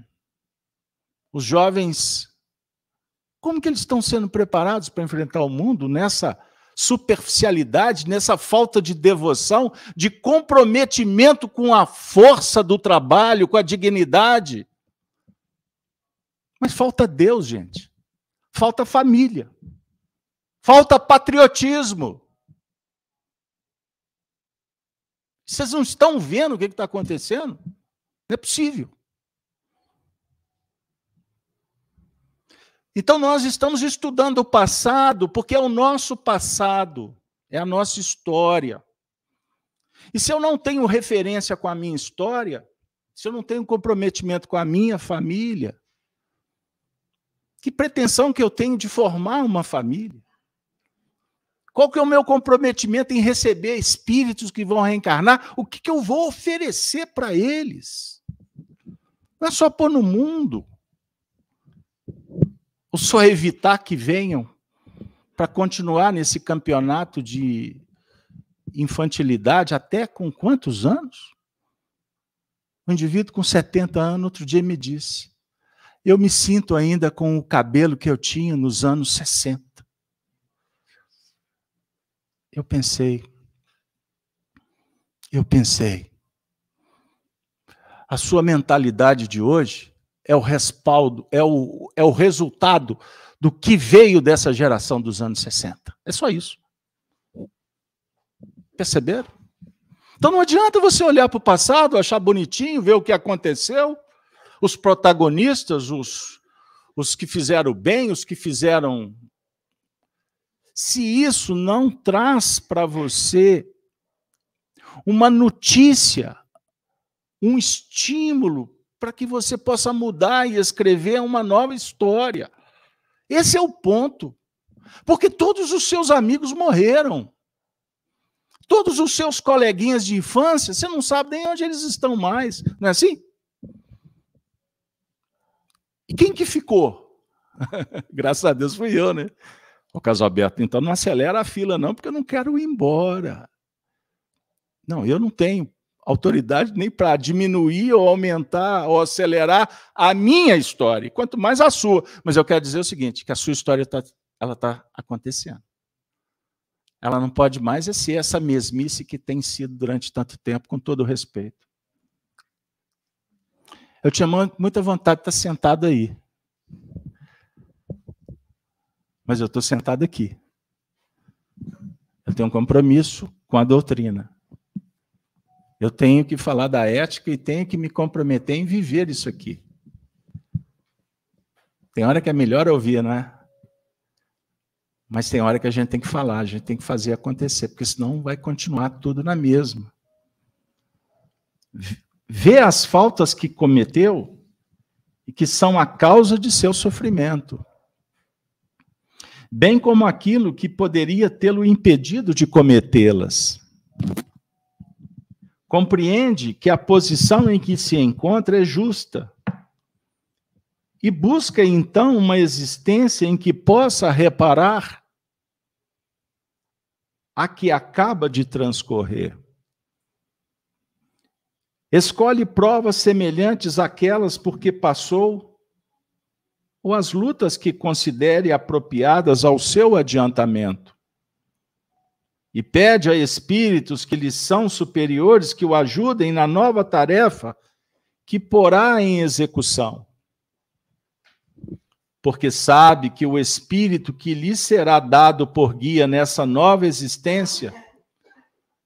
os jovens, como que eles estão sendo preparados para enfrentar o mundo nessa superficialidade, nessa falta de devoção, de comprometimento com a força do trabalho, com a dignidade? Mas falta Deus, gente. Falta família. Falta patriotismo. Vocês não estão vendo o que está acontecendo? Não é possível. Então, nós estamos estudando o passado porque é o nosso passado, é a nossa história. E se eu não tenho referência com a minha história, se eu não tenho comprometimento com a minha família, que pretensão que eu tenho de formar uma família? Qual que é o meu comprometimento em receber espíritos que vão reencarnar? O que, que eu vou oferecer para eles? Não é só pôr no mundo. Ou só evitar que venham para continuar nesse campeonato de infantilidade até com quantos anos? Um indivíduo com 70 anos, outro dia me disse: Eu me sinto ainda com o cabelo que eu tinha nos anos 60. Eu pensei, eu pensei, a sua mentalidade de hoje é o respaldo, é o, é o resultado do que veio dessa geração dos anos 60. É só isso. Perceberam? Então não adianta você olhar para o passado, achar bonitinho, ver o que aconteceu, os protagonistas, os, os que fizeram bem, os que fizeram. Se isso não traz para você uma notícia, um estímulo para que você possa mudar e escrever uma nova história. Esse é o ponto. Porque todos os seus amigos morreram. Todos os seus coleguinhas de infância, você não sabe nem onde eles estão mais, não é assim? E quem que ficou? Graças a Deus fui eu, né? O caso aberto, então não acelera a fila, não, porque eu não quero ir embora. Não, eu não tenho autoridade nem para diminuir ou aumentar ou acelerar a minha história, quanto mais a sua. Mas eu quero dizer o seguinte, que a sua história está ela tá acontecendo ela não pode mais ser essa mesmice que tem sido durante tanto tempo, com todo o respeito. Eu tinha muita vontade de estar sentado aí. Mas eu estou sentado aqui. Eu tenho um compromisso com a doutrina. Eu tenho que falar da ética e tenho que me comprometer em viver isso aqui. Tem hora que é melhor ouvir, não é? Mas tem hora que a gente tem que falar, a gente tem que fazer acontecer, porque senão vai continuar tudo na mesma. Vê as faltas que cometeu e que são a causa de seu sofrimento, bem como aquilo que poderia tê-lo impedido de cometê-las. Compreende que a posição em que se encontra é justa e busca então uma existência em que possa reparar a que acaba de transcorrer. Escolhe provas semelhantes àquelas porque passou, ou as lutas que considere apropriadas ao seu adiantamento. E pede a espíritos que lhe são superiores que o ajudem na nova tarefa que porá em execução porque sabe que o Espírito que lhe será dado por guia nessa nova existência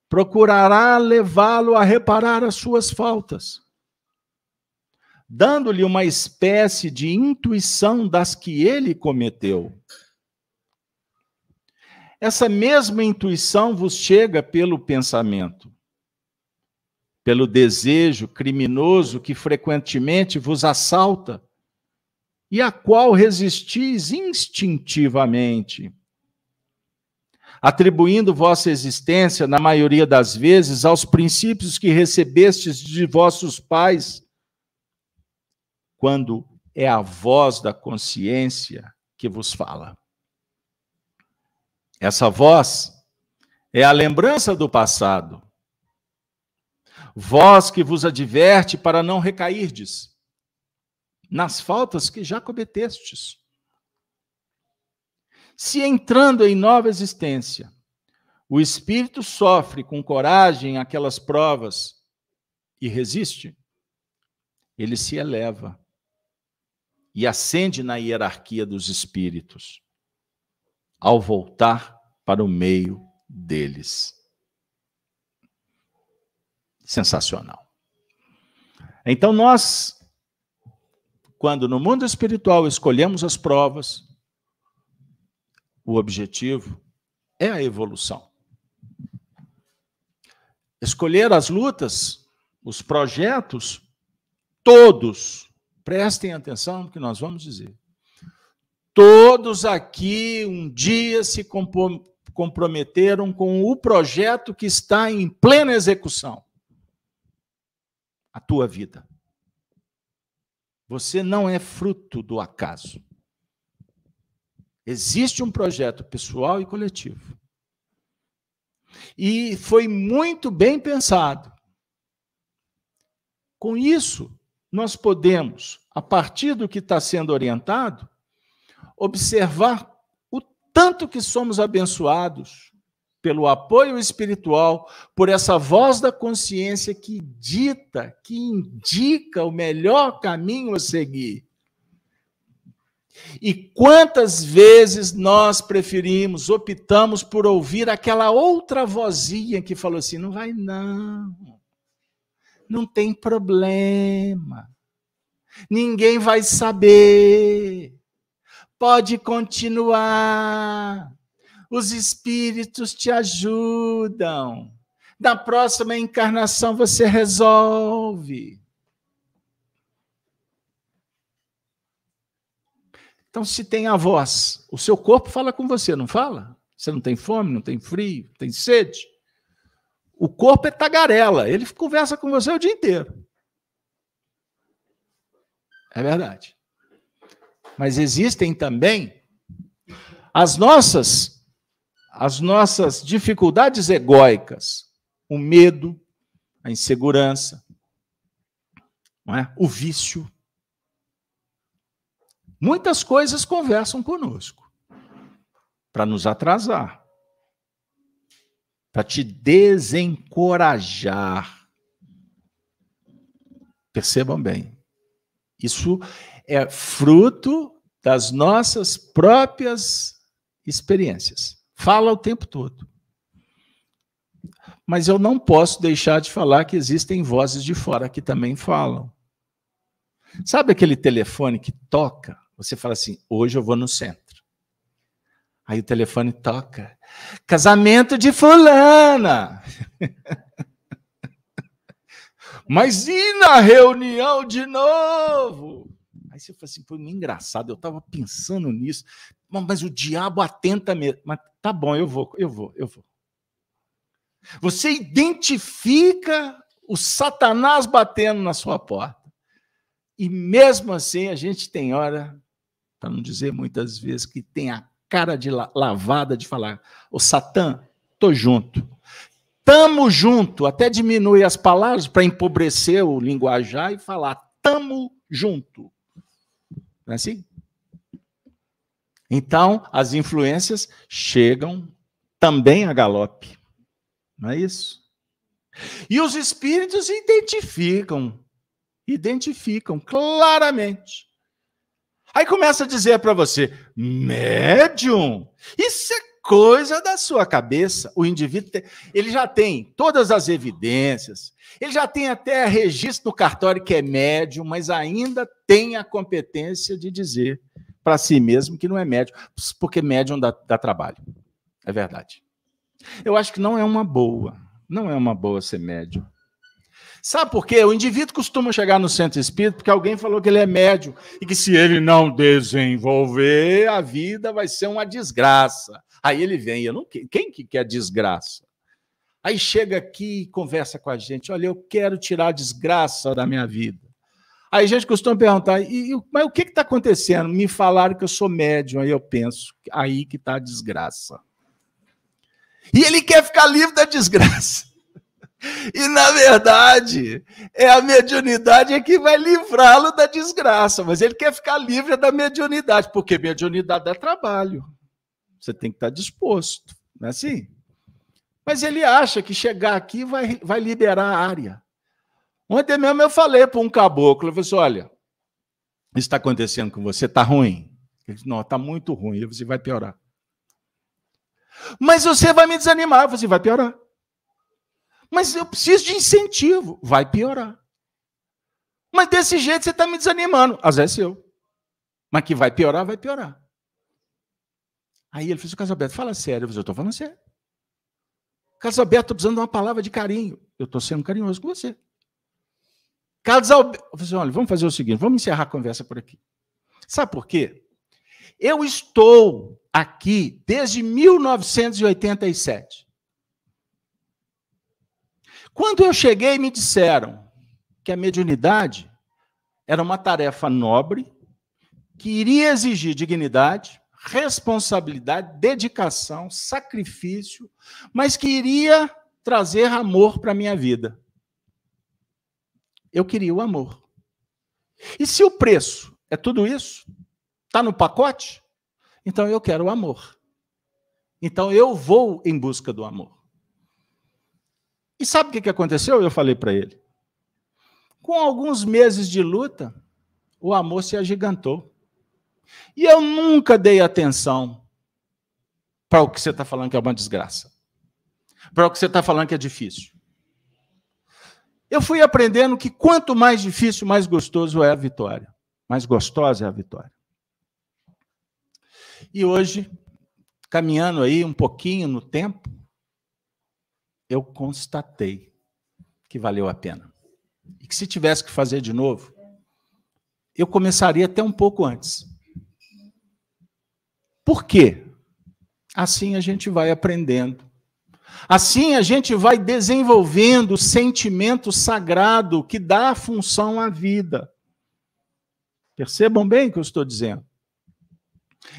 procurará levá-lo a reparar as suas faltas, dando-lhe uma espécie de intuição das que ele cometeu. Essa mesma intuição vos chega pelo pensamento, pelo desejo criminoso que frequentemente vos assalta e a qual resistis instintivamente, atribuindo vossa existência, na maioria das vezes, aos princípios que recebestes de vossos pais, quando é a voz da consciência que vos fala. Essa voz é a lembrança do passado, voz que vos adverte para não recairdes nas faltas que já cometestes. Se entrando em nova existência, o espírito sofre com coragem aquelas provas e resiste, ele se eleva e ascende na hierarquia dos espíritos ao voltar para o meio deles. Sensacional. Então nós quando no mundo espiritual escolhemos as provas, o objetivo é a evolução. Escolher as lutas, os projetos, todos, prestem atenção no que nós vamos dizer. Todos aqui um dia se comprometeram com o projeto que está em plena execução a tua vida. Você não é fruto do acaso. Existe um projeto pessoal e coletivo. E foi muito bem pensado. Com isso, nós podemos, a partir do que está sendo orientado, observar o tanto que somos abençoados pelo apoio espiritual, por essa voz da consciência que dita, que indica o melhor caminho a seguir. E quantas vezes nós preferimos, optamos por ouvir aquela outra vozinha que falou assim: não vai não, não tem problema, ninguém vai saber, pode continuar, os espíritos te ajudam, na próxima encarnação você resolve. Então, se tem a voz, o seu corpo fala com você, não fala? Você não tem fome, não tem frio, tem sede. O corpo é tagarela, ele conversa com você o dia inteiro. É verdade. Mas existem também as nossas as nossas dificuldades egóicas, o medo, a insegurança, é? o vício, Muitas coisas conversam conosco para nos atrasar, para te desencorajar. Percebam bem, isso é fruto das nossas próprias experiências. Fala o tempo todo. Mas eu não posso deixar de falar que existem vozes de fora que também falam. Sabe aquele telefone que toca você fala assim: hoje eu vou no centro. Aí o telefone toca. Casamento de fulana. Mas e na reunião de novo? Aí você fala assim, foi engraçado, eu estava pensando nisso. Mas o diabo atenta mesmo. Mas tá bom, eu vou, eu vou, eu vou. Você identifica o Satanás batendo na sua porta. E mesmo assim, a gente tem hora para não dizer muitas vezes que tem a cara de lavada de falar, o Satã, tô junto. Tamo junto, até diminui as palavras para empobrecer o linguajar e falar tamo junto. Não é assim? Então, as influências chegam também a galope. Não é isso? E os espíritos identificam, identificam claramente Aí começa a dizer para você, médium, isso é coisa da sua cabeça. O indivíduo tem, ele já tem todas as evidências, ele já tem até registro no cartório que é médium, mas ainda tem a competência de dizer para si mesmo que não é médium, porque médium dá, dá trabalho. É verdade. Eu acho que não é uma boa, não é uma boa ser médium. Sabe por quê? O indivíduo costuma chegar no centro espírita porque alguém falou que ele é médio e que se ele não desenvolver, a vida vai ser uma desgraça. Aí ele vem, eu não quem que quer desgraça? Aí chega aqui e conversa com a gente, olha, eu quero tirar a desgraça da minha vida. Aí a gente costuma perguntar, e, mas o que está acontecendo? Me falaram que eu sou médium, aí eu penso, aí que está a desgraça. E ele quer ficar livre da desgraça. E, na verdade, é a mediunidade que vai livrá-lo da desgraça, mas ele quer ficar livre da mediunidade, porque mediunidade dá trabalho. Você tem que estar disposto, não é assim? Mas ele acha que chegar aqui vai, vai liberar a área. Ontem mesmo eu falei para um caboclo, eu falei assim, olha, isso está acontecendo com você, está ruim? Ele disse, não, está muito ruim, você vai piorar. Mas você vai me desanimar, você vai piorar. Mas eu preciso de incentivo. Vai piorar. Mas desse jeito você está me desanimando. Às vezes eu. Mas que vai piorar, vai piorar. Aí ele fez o Carlos Alberto, fala sério. Eu estou falando sério. Carlos Alberto, estou precisando de uma palavra de carinho. Eu estou sendo carinhoso com você. Carlos Alberto, eu falei assim, olha, vamos fazer o seguinte, vamos encerrar a conversa por aqui. Sabe por quê? Eu estou aqui desde 1987. Quando eu cheguei, me disseram que a mediunidade era uma tarefa nobre, que iria exigir dignidade, responsabilidade, dedicação, sacrifício, mas que iria trazer amor para a minha vida. Eu queria o amor. E se o preço é tudo isso, está no pacote, então eu quero o amor. Então eu vou em busca do amor. E sabe o que aconteceu? Eu falei para ele. Com alguns meses de luta, o amor se agigantou. E eu nunca dei atenção para o que você está falando que é uma desgraça. Para o que você está falando que é difícil. Eu fui aprendendo que quanto mais difícil, mais gostoso é a vitória. Mais gostosa é a vitória. E hoje, caminhando aí um pouquinho no tempo, eu constatei que valeu a pena. E que se tivesse que fazer de novo, eu começaria até um pouco antes. Por quê? Assim a gente vai aprendendo. Assim a gente vai desenvolvendo o sentimento sagrado que dá função à vida. Percebam bem o que eu estou dizendo.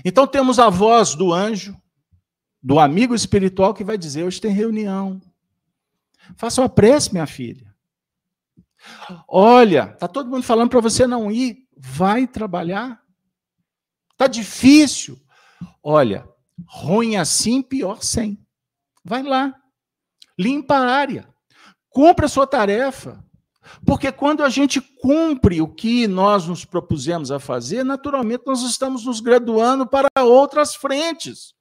Então temos a voz do anjo, do amigo espiritual que vai dizer: hoje tem reunião. Faça uma prece, minha filha. Olha, tá todo mundo falando para você não ir, vai trabalhar. Tá difícil. Olha, ruim assim, pior sem. Vai lá. Limpa a área. Cumpra a sua tarefa. Porque quando a gente cumpre o que nós nos propusemos a fazer, naturalmente nós estamos nos graduando para outras frentes.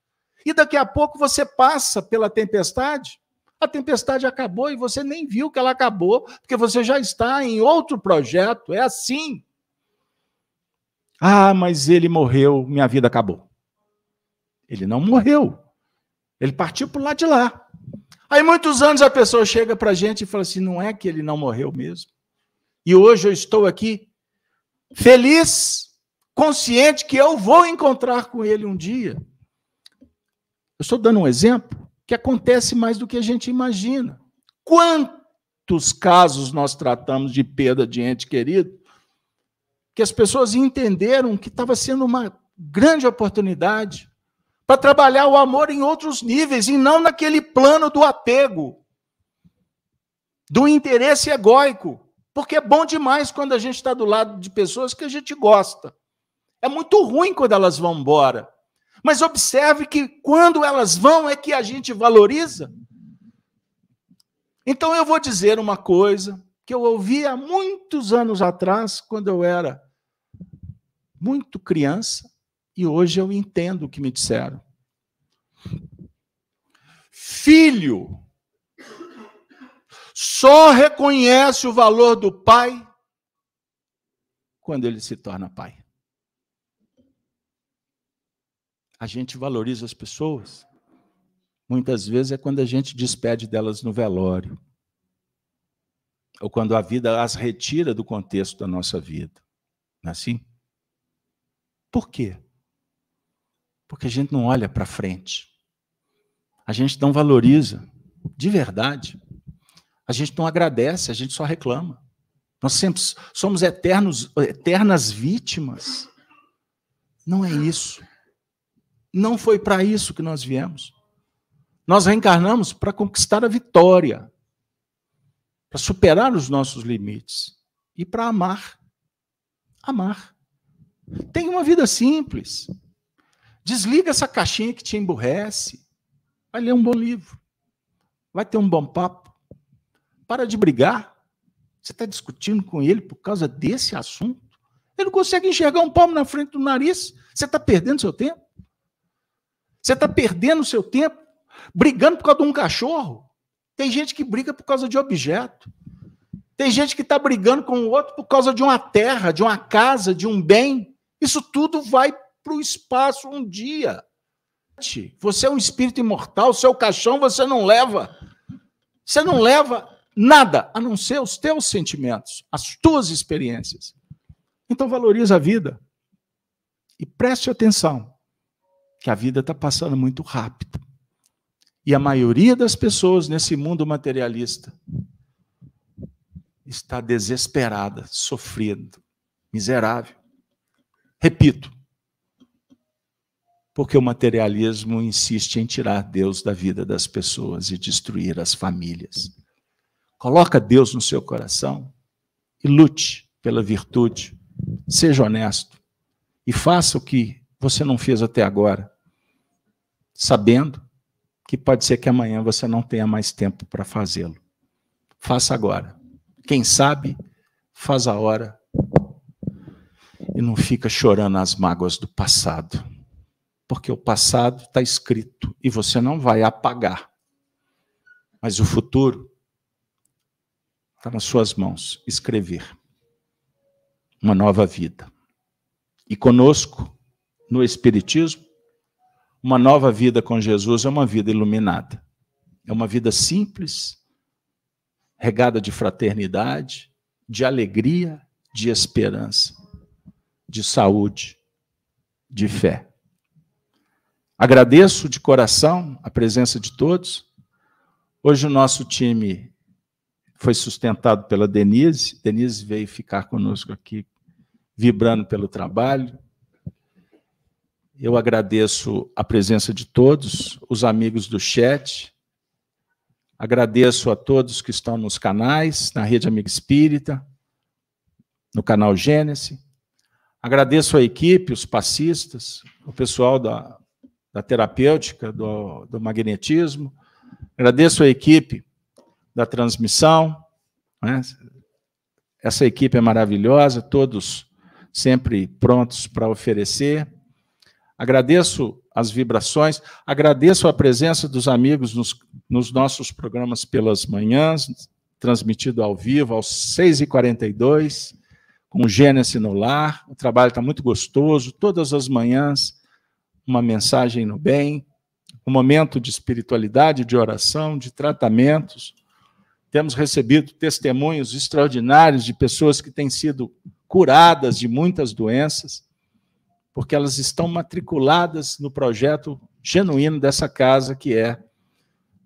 E daqui a pouco você passa pela tempestade, a tempestade acabou e você nem viu que ela acabou, porque você já está em outro projeto. É assim. Ah, mas ele morreu, minha vida acabou. Ele não morreu. Ele partiu para o lado de lá. Aí, muitos anos, a pessoa chega para a gente e fala assim: não é que ele não morreu mesmo. E hoje eu estou aqui feliz, consciente que eu vou encontrar com ele um dia. Eu estou dando um exemplo que acontece mais do que a gente imagina. Quantos casos nós tratamos de perda de ente querido que as pessoas entenderam que estava sendo uma grande oportunidade para trabalhar o amor em outros níveis e não naquele plano do apego, do interesse egóico. Porque é bom demais quando a gente está do lado de pessoas que a gente gosta. É muito ruim quando elas vão embora. Mas observe que quando elas vão é que a gente valoriza. Então eu vou dizer uma coisa que eu ouvi há muitos anos atrás, quando eu era muito criança, e hoje eu entendo o que me disseram. Filho só reconhece o valor do pai quando ele se torna pai. A gente valoriza as pessoas. Muitas vezes é quando a gente despede delas no velório. Ou quando a vida as retira do contexto da nossa vida. Não é assim? Por quê? Porque a gente não olha para frente. A gente não valoriza, de verdade. A gente não agradece, a gente só reclama. Nós sempre somos eternos, eternas vítimas. Não é isso. Não foi para isso que nós viemos. Nós reencarnamos para conquistar a vitória, para superar os nossos limites e para amar. Amar. Tem uma vida simples. Desliga essa caixinha que te emburrece. Vai ler um bom livro. Vai ter um bom papo. Para de brigar. Você está discutindo com ele por causa desse assunto. Ele não consegue enxergar um palmo na frente do nariz. Você está perdendo seu tempo. Você está perdendo seu tempo brigando por causa de um cachorro. Tem gente que briga por causa de objeto. Tem gente que está brigando com o outro por causa de uma terra, de uma casa, de um bem. Isso tudo vai para o espaço um dia. Você é um espírito imortal, seu caixão você não leva. Você não leva nada, a não ser os teus sentimentos, as tuas experiências. Então valorize a vida. E preste atenção, que a vida está passando muito rápido. E a maioria das pessoas nesse mundo materialista está desesperada, sofrendo, miserável. Repito, porque o materialismo insiste em tirar Deus da vida das pessoas e destruir as famílias. Coloca Deus no seu coração e lute pela virtude. Seja honesto e faça o que você não fez até agora, sabendo que pode ser que amanhã você não tenha mais tempo para fazê-lo. Faça agora. Quem sabe, faz a hora e não fica chorando as mágoas do passado. Porque o passado está escrito e você não vai apagar. Mas o futuro está nas suas mãos escrever uma nova vida. E conosco, no Espiritismo, uma nova vida com Jesus é uma vida iluminada. É uma vida simples, regada de fraternidade, de alegria, de esperança, de saúde, de fé. Agradeço de coração a presença de todos. Hoje o nosso time foi sustentado pela Denise. Denise veio ficar conosco aqui, vibrando pelo trabalho. Eu agradeço a presença de todos, os amigos do chat. Agradeço a todos que estão nos canais, na Rede Amiga Espírita, no canal Gênesis. Agradeço a equipe, os passistas, o pessoal da, da terapêutica, do, do magnetismo. Agradeço a equipe da transmissão. Né? Essa equipe é maravilhosa, todos sempre prontos para oferecer. Agradeço as vibrações, agradeço a presença dos amigos nos, nos nossos programas pelas manhãs, transmitido ao vivo às 6h42, com Gênesis no lar. O trabalho está muito gostoso, todas as manhãs, uma mensagem no bem, um momento de espiritualidade, de oração, de tratamentos. Temos recebido testemunhos extraordinários de pessoas que têm sido curadas de muitas doenças, porque elas estão matriculadas no projeto genuíno dessa casa, que é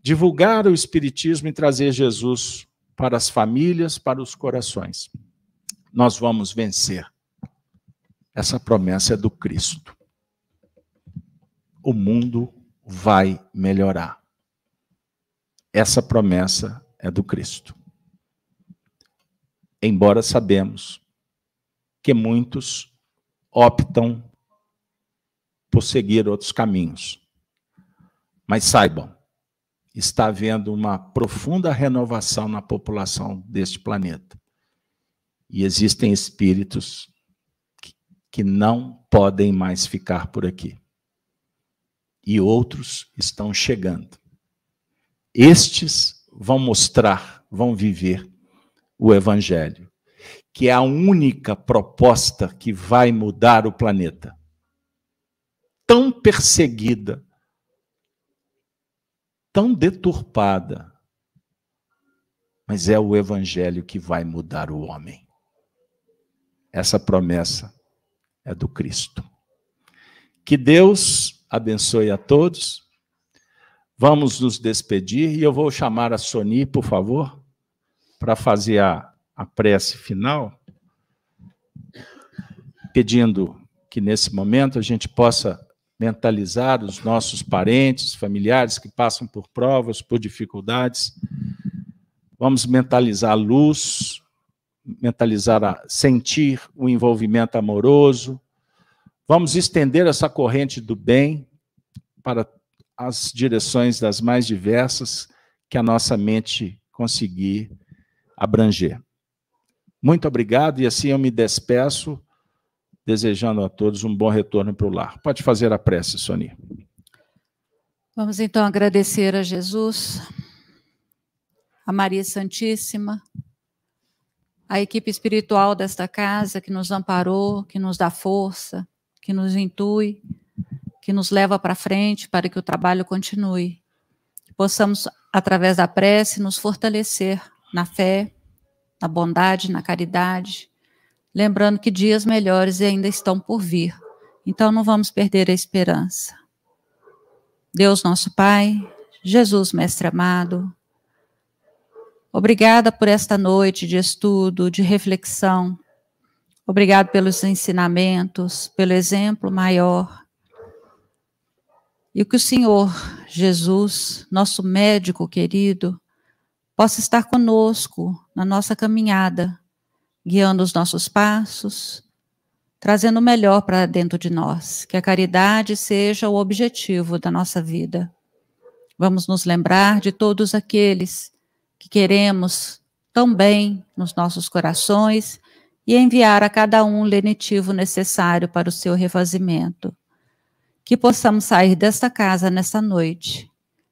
divulgar o Espiritismo e trazer Jesus para as famílias, para os corações. Nós vamos vencer. Essa promessa é do Cristo. O mundo vai melhorar. Essa promessa é do Cristo. Embora sabemos que muitos optam por seguir outros caminhos. Mas saibam, está havendo uma profunda renovação na população deste planeta. E existem espíritos que não podem mais ficar por aqui. E outros estão chegando. Estes vão mostrar, vão viver o Evangelho, que é a única proposta que vai mudar o planeta. Tão perseguida, tão deturpada, mas é o Evangelho que vai mudar o homem. Essa promessa é do Cristo. Que Deus abençoe a todos Vamos nos despedir e eu vou chamar a Soni, por favor, para fazer a, a prece final, pedindo que nesse momento a gente possa mentalizar os nossos parentes, familiares que passam por provas, por dificuldades. Vamos mentalizar a luz, mentalizar a sentir o envolvimento amoroso. Vamos estender essa corrente do bem para as direções das mais diversas que a nossa mente conseguir abranger. Muito obrigado e assim eu me despeço, desejando a todos um bom retorno para o lar. Pode fazer a prece, Sônia. Vamos então agradecer a Jesus, a Maria Santíssima, a equipe espiritual desta casa que nos amparou, que nos dá força, que nos intui que nos leva para frente para que o trabalho continue. Que possamos, através da prece, nos fortalecer na fé, na bondade, na caridade, lembrando que dias melhores ainda estão por vir. Então não vamos perder a esperança. Deus nosso Pai, Jesus Mestre amado, obrigada por esta noite de estudo, de reflexão. Obrigado pelos ensinamentos, pelo exemplo maior E que o Senhor Jesus, nosso médico querido, possa estar conosco na nossa caminhada, guiando os nossos passos, trazendo o melhor para dentro de nós. Que a caridade seja o objetivo da nossa vida. Vamos nos lembrar de todos aqueles que queremos tão bem nos nossos corações e enviar a cada um o lenitivo necessário para o seu refazimento. Que possamos sair desta casa nesta noite,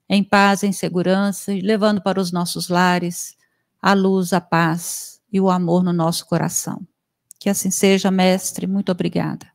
em paz, em segurança, levando para os nossos lares a luz, a paz e o amor no nosso coração. Que assim seja, mestre. Muito obrigada.